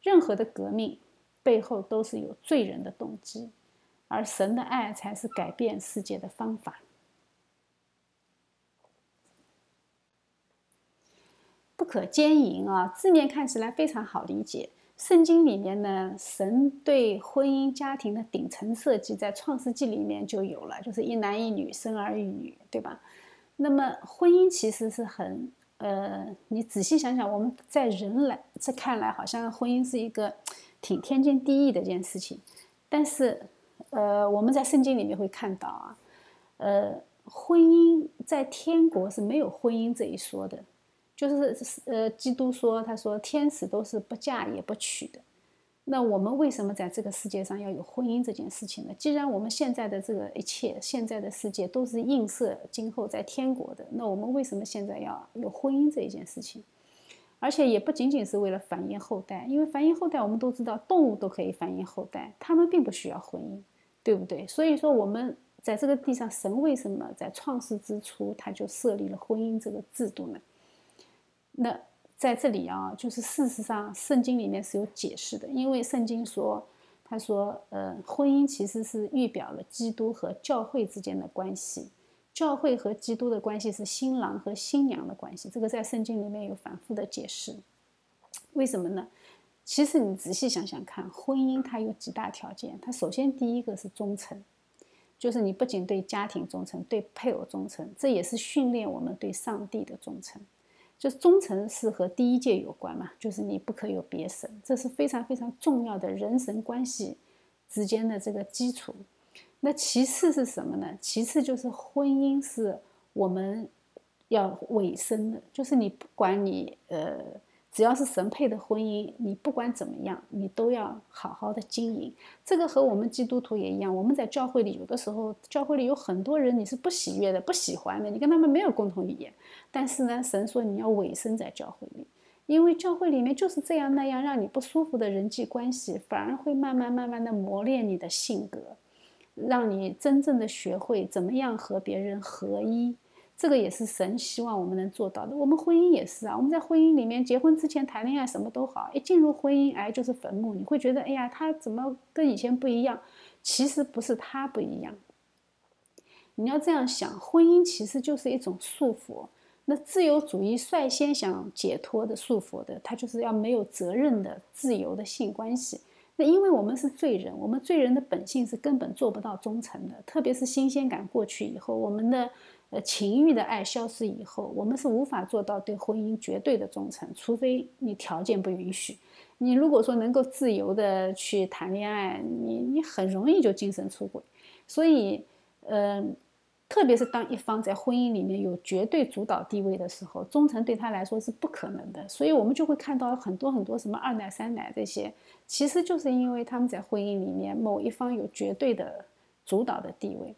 任何的革命背后都是有罪人的动机，而神的爱才是改变世界的方法。不可奸淫啊，字面看起来非常好理解。圣经里面呢，神对婚姻家庭的顶层设计在创世纪里面就有了，就是一男一女，生儿育女，对吧？那么婚姻其实是很，呃，你仔细想想，我们在人来这看来，好像婚姻是一个挺天经地义的一件事情，但是，呃，我们在圣经里面会看到啊，呃，婚姻在天国是没有婚姻这一说的。就是呃，基督说，他说天使都是不嫁也不娶的。那我们为什么在这个世界上要有婚姻这件事情呢？既然我们现在的这个一切，现在的世界都是映射今后在天国的，那我们为什么现在要有婚姻这一件事情？而且也不仅仅是为了繁衍后代，因为繁衍后代我们都知道，动物都可以繁衍后代，它们并不需要婚姻，对不对？所以说我们在这个地上，神为什么在创世之初他就设立了婚姻这个制度呢？那在这里啊，就是事实上，圣经里面是有解释的，因为圣经说，他说，呃，婚姻其实是预表了基督和教会之间的关系。教会和基督的关系是新郎和新娘的关系，这个在圣经里面有反复的解释。为什么呢？其实你仔细想想看，婚姻它有几大条件。它首先第一个是忠诚，就是你不仅对家庭忠诚，对配偶忠诚，这也是训练我们对上帝的忠诚。就忠诚是和第一戒有关嘛，就是你不可有别神，这是非常非常重要的人神关系之间的这个基础。那其次是什么呢？其次就是婚姻是我们要委身的，就是你不管你呃。只要是神配的婚姻，你不管怎么样，你都要好好的经营。这个和我们基督徒也一样。我们在教会里，有的时候教会里有很多人，你是不喜悦的、不喜欢的，你跟他们没有共同语言。但是呢，神说你要委身在教会里，因为教会里面就是这样那样让你不舒服的人际关系，反而会慢慢慢慢的磨练你的性格，让你真正的学会怎么样和别人合一。这个也是神希望我们能做到的。我们婚姻也是啊，我们在婚姻里面，结婚之前谈恋爱什么都好，一进入婚姻，哎，就是坟墓。你会觉得，哎呀，他怎么跟以前不一样？其实不是他不一样。你要这样想，婚姻其实就是一种束缚。那自由主义率先想解脱的束缚的，他就是要没有责任的自由的性关系。那因为我们是罪人，我们罪人的本性是根本做不到忠诚的，特别是新鲜感过去以后，我们的。呃，情欲的爱消失以后，我们是无法做到对婚姻绝对的忠诚，除非你条件不允许。你如果说能够自由的去谈恋爱，你你很容易就精神出轨。所以，呃，特别是当一方在婚姻里面有绝对主导地位的时候，忠诚对他来说是不可能的。所以我们就会看到很多很多什么二奶、三奶这些，其实就是因为他们在婚姻里面某一方有绝对的主导的地位。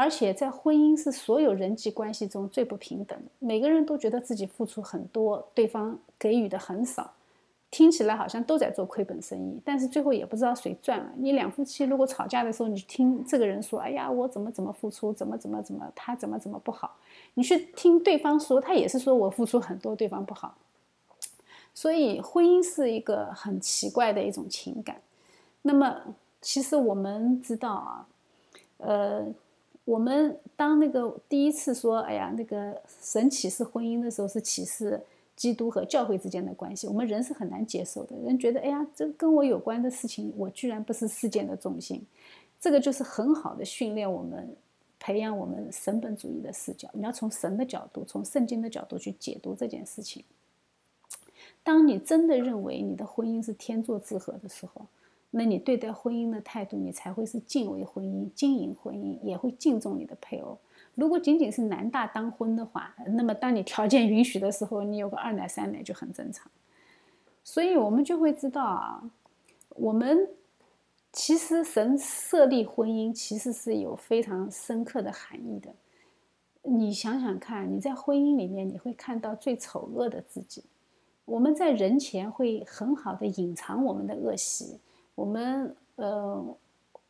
而且在婚姻是所有人际关系中最不平等，每个人都觉得自己付出很多，对方给予的很少，听起来好像都在做亏本生意，但是最后也不知道谁赚了。你两夫妻如果吵架的时候，你听这个人说：“哎呀，我怎么怎么付出，怎么怎么怎么，他怎么怎么不好。”你去听对方说，他也是说我付出很多，对方不好。所以婚姻是一个很奇怪的一种情感。那么其实我们知道啊，呃。我们当那个第一次说，哎呀，那个神启示婚姻的时候，是启示基督和教会之间的关系。我们人是很难接受的，人觉得，哎呀，这跟我有关的事情，我居然不是事件的中心。这个就是很好的训练我们，培养我们神本主义的视角。你要从神的角度，从圣经的角度去解读这件事情。当你真的认为你的婚姻是天作之合的时候。那你对待婚姻的态度，你才会是敬畏婚姻、经营婚姻，也会敬重你的配偶。如果仅仅是男大当婚的话，那么当你条件允许的时候，你有个二奶、三奶就很正常。所以，我们就会知道啊，我们其实神设立婚姻，其实是有非常深刻的含义的。你想想看，你在婚姻里面，你会看到最丑恶的自己。我们在人前会很好的隐藏我们的恶习。我们呃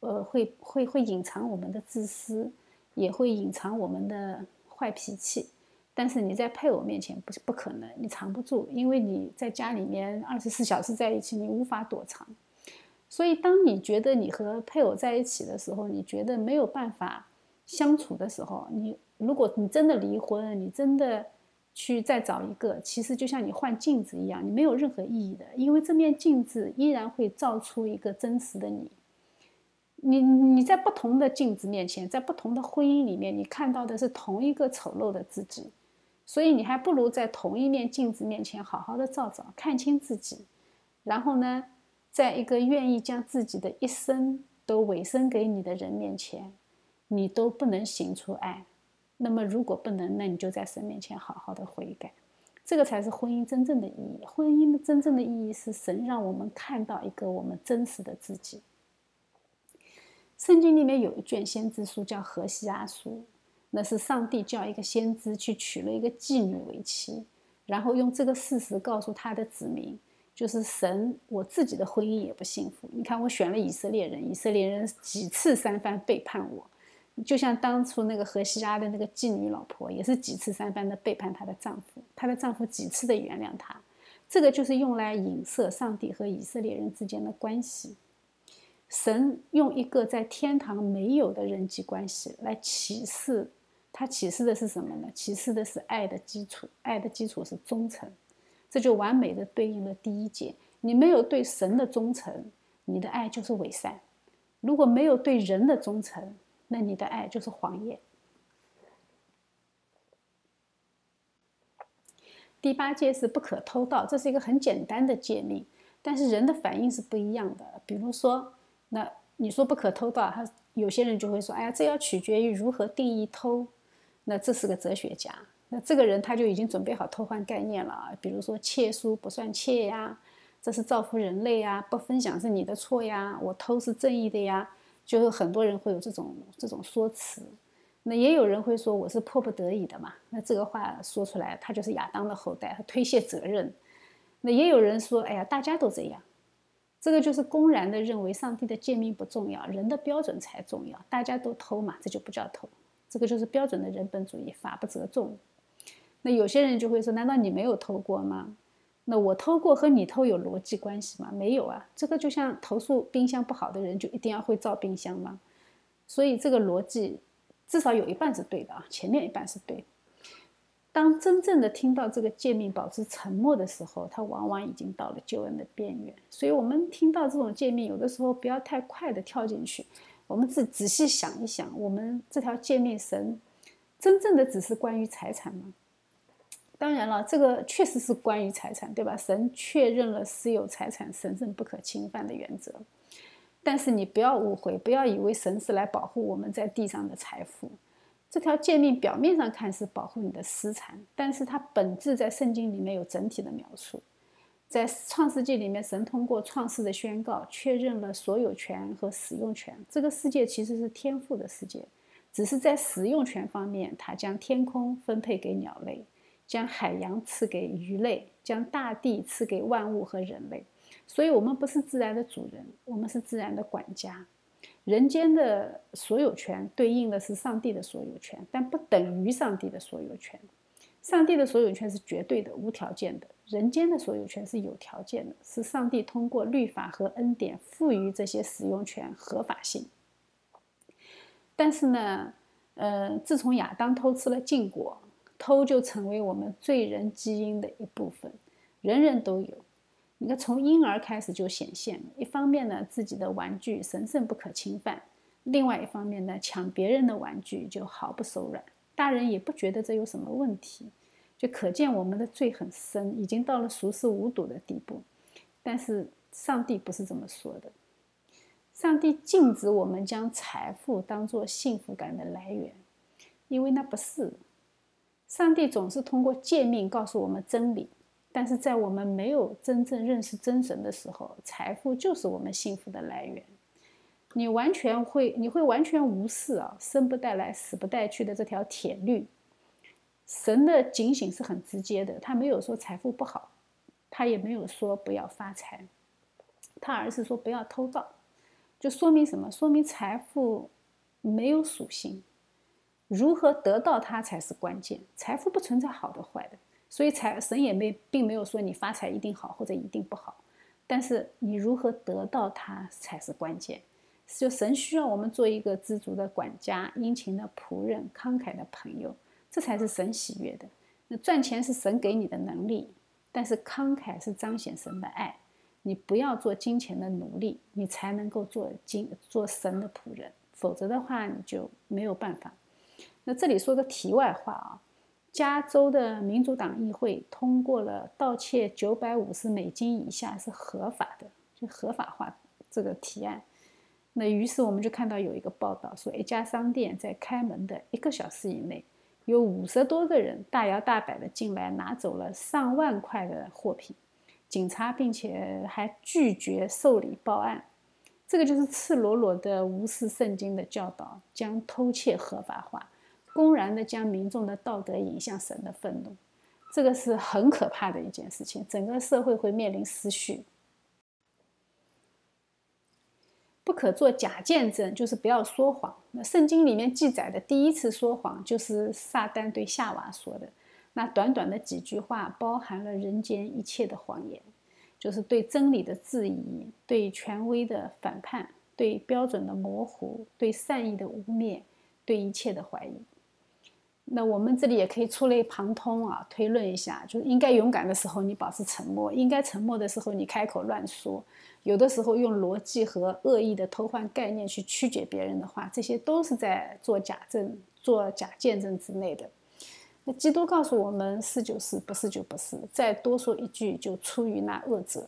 呃会会会隐藏我们的自私，也会隐藏我们的坏脾气，但是你在配偶面前不是不可能，你藏不住，因为你在家里面二十四小时在一起，你无法躲藏。所以，当你觉得你和配偶在一起的时候，你觉得没有办法相处的时候，你如果你真的离婚，你真的。去再找一个，其实就像你换镜子一样，你没有任何意义的，因为这面镜子依然会照出一个真实的你。你你在不同的镜子面前，在不同的婚姻里面，你看到的是同一个丑陋的自己，所以你还不如在同一面镜子面前好好的照照，看清自己，然后呢，在一个愿意将自己的一生都委身给你的人面前，你都不能行出爱。那么，如果不能，那你就在神面前好好的悔改，这个才是婚姻真正的意义。婚姻的真正的意义是神让我们看到一个我们真实的自己。圣经里面有一卷先知书叫《何西阿书》，那是上帝叫一个先知去娶了一个妓女为妻，然后用这个事实告诉他的子民，就是神，我自己的婚姻也不幸福。你看，我选了以色列人，以色列人几次三番背叛我。就像当初那个荷西阿的那个妓女老婆，也是几次三番的背叛她的丈夫，她的丈夫几次的原谅她，这个就是用来影射上帝和以色列人之间的关系。神用一个在天堂没有的人际关系来启示，他启示的是什么呢？启示的是爱的基础，爱的基础是忠诚，这就完美的对应了第一节。你没有对神的忠诚，你的爱就是伪善；如果没有对人的忠诚，那你的爱就是谎言。第八戒是不可偷盗，这是一个很简单的戒命，但是人的反应是不一样的。比如说，那你说不可偷盗，他有些人就会说：“哎呀，这要取决于如何定义偷。”那这是个哲学家，那这个人他就已经准备好偷换概念了。比如说，窃书不算窃呀，这是造福人类呀，不分享是你的错呀，我偷是正义的呀，就是很多人会有这种这种说辞。那也有人会说我是迫不得已的嘛？那这个话说出来，他就是亚当的后代，他推卸责任。那也有人说，哎呀，大家都这样，这个就是公然的认为上帝的诫命不重要，人的标准才重要。大家都偷嘛，这就不叫偷，这个就是标准的人本主义，法不责众。那有些人就会说，难道你没有偷过吗？那我偷过和你偷有逻辑关系吗？没有啊，这个就像投诉冰箱不好的人就一定要会造冰箱吗？所以这个逻辑。至少有一半是对的啊，前面一半是对。当真正的听到这个诫命保持沉默的时候，他往往已经到了救恩的边缘。所以，我们听到这种诫命，有的时候不要太快的跳进去，我们仔仔细想一想，我们这条诫命神真正的只是关于财产吗？当然了，这个确实是关于财产，对吧？神确认了私有财产神圣不可侵犯的原则。但是你不要误会，不要以为神是来保护我们在地上的财富。这条诫命表面上看是保护你的私产，但是它本质在圣经里面有整体的描述。在创世纪里面，神通过创世的宣告，确认了所有权和使用权。这个世界其实是天赋的世界，只是在使用权方面，他将天空分配给鸟类，将海洋赐给鱼类，将大地赐给万物和人类。所以，我们不是自然的主人，我们是自然的管家。人间的所有权对应的是上帝的所有权，但不等于上帝的所有权。上帝的所有权是绝对的、无条件的；人间的所有权是有条件的，是上帝通过律法和恩典赋予这些使用权合法性。但是呢，呃，自从亚当偷吃了禁果，偷就成为我们罪人基因的一部分，人人都有。你看，从婴儿开始就显现。一方面呢，自己的玩具神圣不可侵犯；另外一方面呢，抢别人的玩具就毫不手软。大人也不觉得这有什么问题，就可见我们的罪很深，已经到了熟视无睹的地步。但是上帝不是这么说的，上帝禁止我们将财富当做幸福感的来源，因为那不是。上帝总是通过诫命告诉我们真理。但是在我们没有真正认识真神的时候，财富就是我们幸福的来源。你完全会，你会完全无视啊，生不带来，死不带去的这条铁律。神的警醒是很直接的，他没有说财富不好，他也没有说不要发财，他而是说不要偷盗。就说明什么？说明财富没有属性，如何得到它才是关键。财富不存在好的坏的。所以财神也没并没有说你发财一定好或者一定不好，但是你如何得到它才是关键。就神需要我们做一个知足的管家、殷勤的仆人、慷慨的朋友，这才是神喜悦的。那赚钱是神给你的能力，但是慷慨是彰显神的爱。你不要做金钱的奴隶，你才能够做金做神的仆人，否则的话你就没有办法。那这里说个题外话啊。加州的民主党议会通过了盗窃九百五十美金以下是合法的，就合法化这个提案。那于是我们就看到有一个报道说，一家商店在开门的一个小时以内，有五十多个人大摇大摆的进来拿走了上万块的货品，警察并且还拒绝受理报案。这个就是赤裸裸的无视圣经的教导，将偷窃合法化。公然的将民众的道德引向神的愤怒，这个是很可怕的一件事情，整个社会会面临失序。不可做假见证，就是不要说谎。那圣经里面记载的第一次说谎，就是撒旦对夏娃说的。那短短的几句话，包含了人间一切的谎言，就是对真理的质疑，对权威的反叛，对标准的模糊，对善意的污蔑，对一切的怀疑。那我们这里也可以触类旁通啊，推论一下，就是应该勇敢的时候你保持沉默，应该沉默的时候你开口乱说，有的时候用逻辑和恶意的偷换概念去曲解别人的话，这些都是在做假证、做假见证之类的。那基督告诉我们是就是，不是就不是，再多说一句就出于那恶者。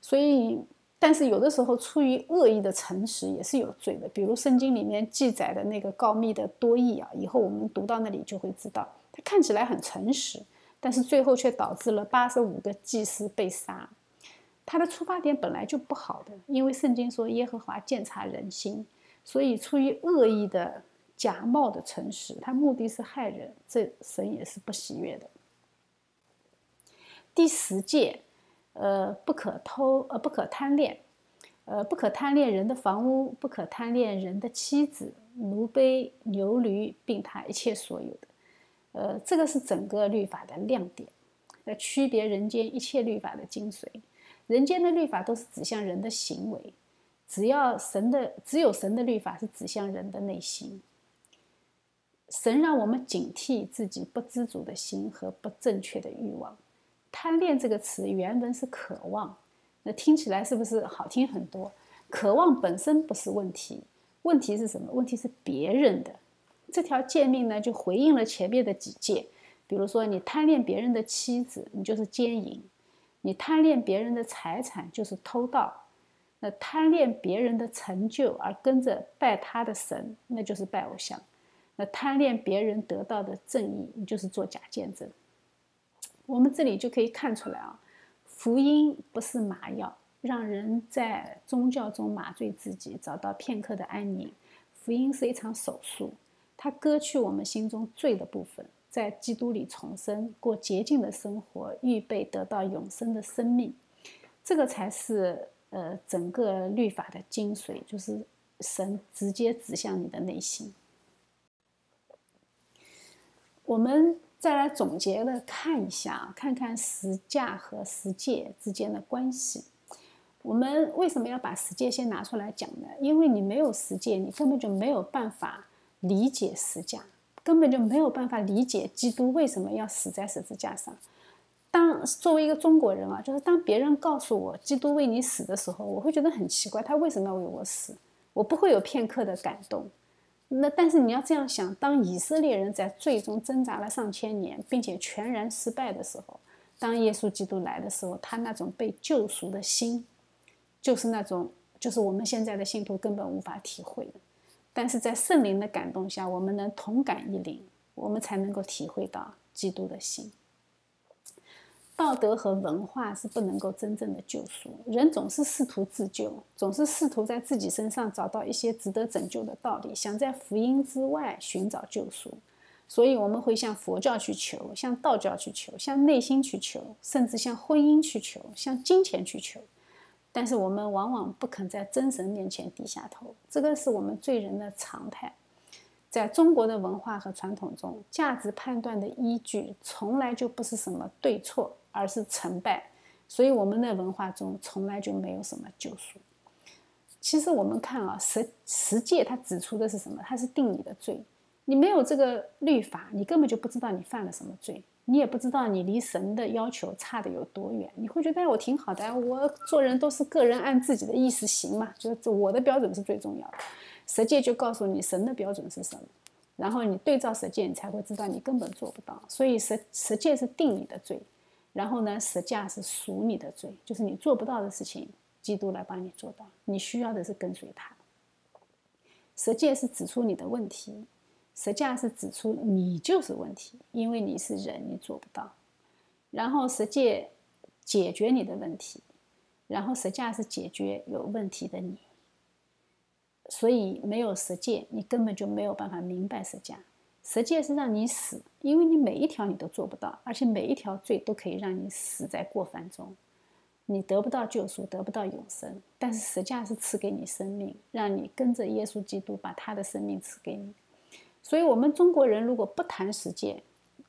所以。但是有的时候出于恶意的诚实也是有罪的，比如圣经里面记载的那个告密的多义啊，以后我们读到那里就会知道，他看起来很诚实，但是最后却导致了八十五个祭司被杀。他的出发点本来就不好的，因为圣经说耶和华鉴察人心，所以出于恶意的假冒的诚实，他目的是害人，这神也是不喜悦的。第十诫。呃，不可偷，呃，不可贪恋，呃，不可贪恋人的房屋，不可贪恋人的妻子、奴婢、牛驴，并他一切所有的。呃，这个是整个律法的亮点，呃，区别人间一切律法的精髓。人间的律法都是指向人的行为，只要神的，只有神的律法是指向人的内心。神让我们警惕自己不知足的心和不正确的欲望。贪恋这个词原文是渴望，那听起来是不是好听很多？渴望本身不是问题，问题是什么？问题是别人的。这条诫命呢，就回应了前面的几诫。比如说，你贪恋别人的妻子，你就是奸淫；你贪恋别人的财产，就是偷盗；那贪恋别人的成就而跟着拜他的神，那就是拜偶像；那贪恋别人得到的正义，你就是做假见证。我们这里就可以看出来啊，福音不是麻药，让人在宗教中麻醉自己，找到片刻的安宁。福音是一场手术，它割去我们心中罪的部分，在基督里重生，过洁净的生活，预备得到永生的生命。这个才是呃整个律法的精髓，就是神直接指向你的内心。我们。再来总结的看一下啊，看看实价和实界之间的关系。我们为什么要把实界先拿出来讲呢？因为你没有实界，你根本就没有办法理解实价，根本就没有办法理解基督为什么要死在十字架上。当作为一个中国人啊，就是当别人告诉我基督为你死的时候，我会觉得很奇怪，他为什么要为我死？我不会有片刻的感动。那但是你要这样想，当以色列人在最终挣扎了上千年，并且全然失败的时候，当耶稣基督来的时候，他那种被救赎的心，就是那种就是我们现在的信徒根本无法体会的。但是在圣灵的感动下，我们能同感一灵，我们才能够体会到基督的心。道德和文化是不能够真正的救赎人，总是试图自救，总是试图在自己身上找到一些值得拯救的道理，想在福音之外寻找救赎。所以我们会向佛教去求，向道教去求，向内心去求，甚至向婚姻去求，向金钱去求。但是我们往往不肯在真神面前低下头，这个是我们罪人的常态。在中国的文化和传统中，价值判断的依据从来就不是什么对错。而是成败，所以我们的文化中从来就没有什么救赎。其实我们看啊，十十诫它指出的是什么？它是定你的罪。你没有这个律法，你根本就不知道你犯了什么罪，你也不知道你离神的要求差的有多远。你会觉得我挺好的，我做人都是个人按自己的意思行嘛，就是我的标准是最重要的。十诫就告诉你神的标准是什么，然后你对照十诫，你才会知道你根本做不到。所以十十诫是定你的罪。然后呢，实价是赎你的罪，就是你做不到的事情，基督来帮你做到。你需要的是跟随他。实践是指出你的问题，实价是指出你就是问题，因为你是人，你做不到。然后实践解决你的问题，然后实价是解决有问题的你。所以没有实践，你根本就没有办法明白实价。实际是让你死，因为你每一条你都做不到，而且每一条罪都可以让你死在过犯中，你得不到救赎，得不到永生。但是实际是赐给你生命，让你跟着耶稣基督把他的生命赐给你。所以，我们中国人如果不谈实践，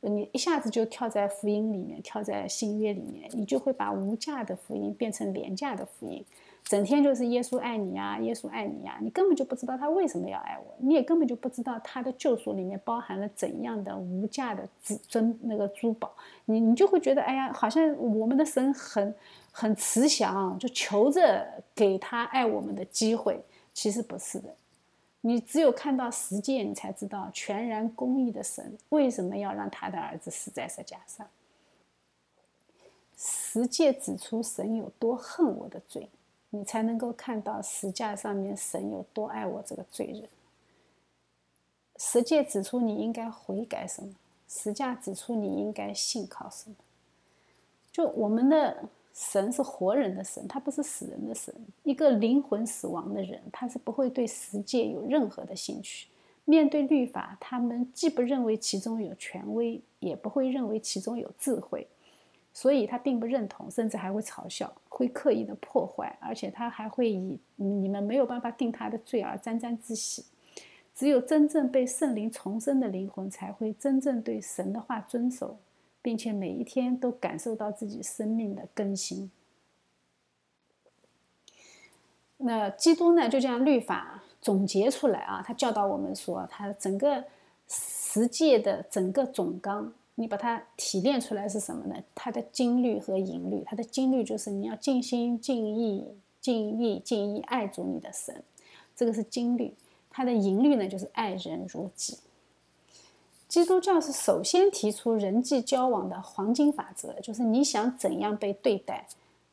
你一下子就跳在福音里面，跳在新约里面，你就会把无价的福音变成廉价的福音。整天就是耶稣爱你呀，耶稣爱你呀，你根本就不知道他为什么要爱我，你也根本就不知道他的救赎里面包含了怎样的无价的尊尊那个珠宝，你你就会觉得，哎呀，好像我们的神很很慈祥，就求着给他爱我们的机会，其实不是的，你只有看到实践，你才知道全然公义的神为什么要让他的儿子死在十架上。十诫指出神有多恨我的罪。你才能够看到石架上面神有多爱我这个罪人。十诫指出你应该悔改什么，十架指出你应该信靠什么。就我们的神是活人的神，他不是死人的神。一个灵魂死亡的人，他是不会对十诫有任何的兴趣。面对律法，他们既不认为其中有权威，也不会认为其中有智慧。所以他并不认同，甚至还会嘲笑，会刻意的破坏，而且他还会以你们没有办法定他的罪而沾沾自喜。只有真正被圣灵重生的灵魂，才会真正对神的话遵守，并且每一天都感受到自己生命的更新。那基督呢，就将律法总结出来啊，他教导我们说，他整个十诫的整个总纲。你把它提炼出来是什么呢？它的金律和银律，它的金律就是你要尽心尽意、尽意尽意爱主你的神，这个是金律。它的银律呢，就是爱人如己。基督教是首先提出人际交往的黄金法则，就是你想怎样被对待，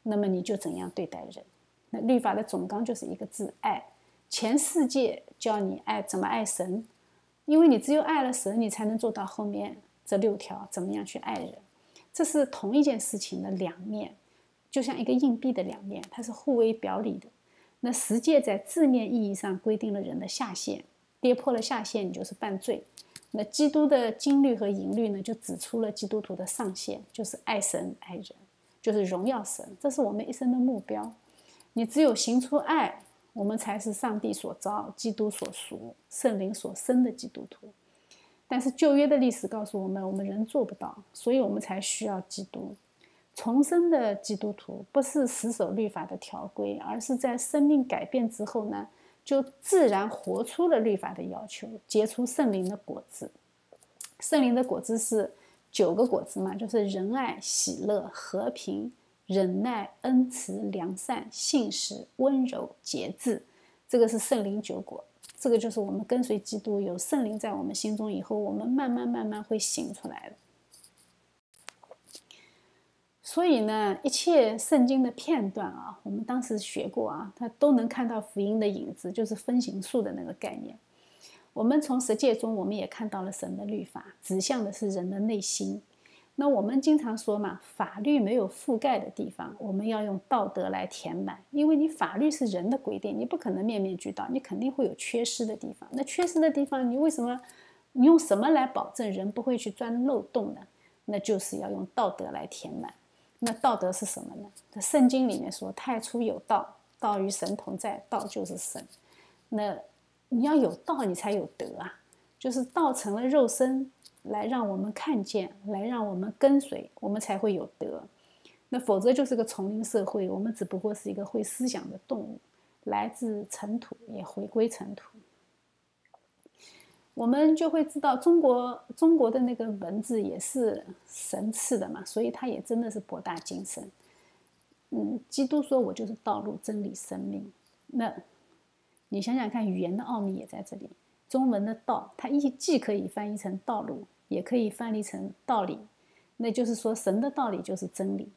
那么你就怎样对待人。那律法的总纲就是一个字爱。前世界教你爱怎么爱神，因为你只有爱了神，你才能做到后面。这六条怎么样去爱人？这是同一件事情的两面，就像一个硬币的两面，它是互为表里的。那十诫在字面意义上规定了人的下限，跌破了下限，你就是犯罪。那基督的金律和银律呢，就指出了基督徒的上限，就是爱神爱人，就是荣耀神，这是我们一生的目标。你只有行出爱，我们才是上帝所招、基督所属、圣灵所生的基督徒。但是旧约的历史告诉我们，我们人做不到，所以我们才需要基督。重生的基督徒不是死守律法的条规，而是在生命改变之后呢，就自然活出了律法的要求，结出圣灵的果子。圣灵的果子是九个果子嘛，就是仁爱、喜乐、和平、忍耐、恩慈、良善、信实、温柔、节制，这个是圣灵九果。这个就是我们跟随基督，有圣灵在我们心中以后，我们慢慢慢慢会醒出来的。所以呢，一切圣经的片段啊，我们当时学过啊，它都能看到福音的影子，就是分形术的那个概念。我们从十诫中，我们也看到了神的律法，指向的是人的内心。那我们经常说嘛，法律没有覆盖的地方，我们要用道德来填满。因为你法律是人的规定，你不可能面面俱到，你肯定会有缺失的地方。那缺失的地方，你为什么？你用什么来保证人不会去钻漏洞呢？那就是要用道德来填满。那道德是什么呢？在圣经里面说：“太初有道，道与神同在，道就是神。”那你要有道，你才有德啊，就是道成了肉身。来让我们看见，来让我们跟随，我们才会有德。那否则就是个丛林社会，我们只不过是一个会思想的动物，来自尘土，也回归尘土。我们就会知道，中国中国的那个文字也是神赐的嘛，所以它也真的是博大精深。嗯，基督说：“我就是道路、真理、生命。”那你想想看，语言的奥秘也在这里。中文的道，它一既可以翻译成道路。也可以翻译成道理，那就是说神的道理就是真理。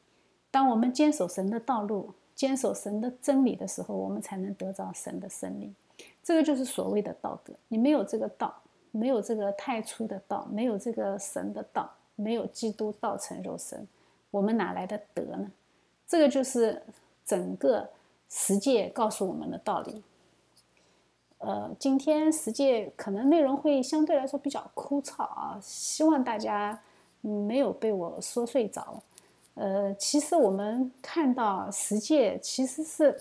当我们坚守神的道路，坚守神的真理的时候，我们才能得到神的生命。这个就是所谓的道德。你没有这个道，没有这个太初的道，没有这个神的道，没有基督道成肉身，我们哪来的德呢？这个就是整个十诫告诉我们的道理。呃，今天实际可能内容会相对来说比较枯燥啊，希望大家没有被我说睡着。呃，其实我们看到实践其实是，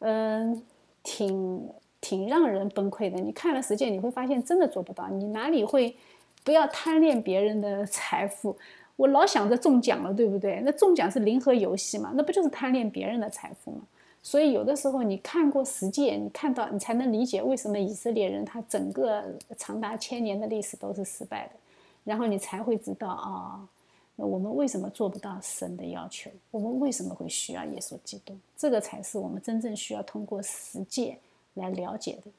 嗯，挺挺让人崩溃的。你看了实践，你会发现真的做不到。你哪里会不要贪恋别人的财富？我老想着中奖了，对不对？那中奖是零和游戏嘛，那不就是贪恋别人的财富吗？所以有的时候你看过实践，你看到你才能理解为什么以色列人他整个长达千年的历史都是失败的，然后你才会知道啊，我们为什么做不到神的要求，我们为什么会需要耶稣基督，这个才是我们真正需要通过实践来了解的。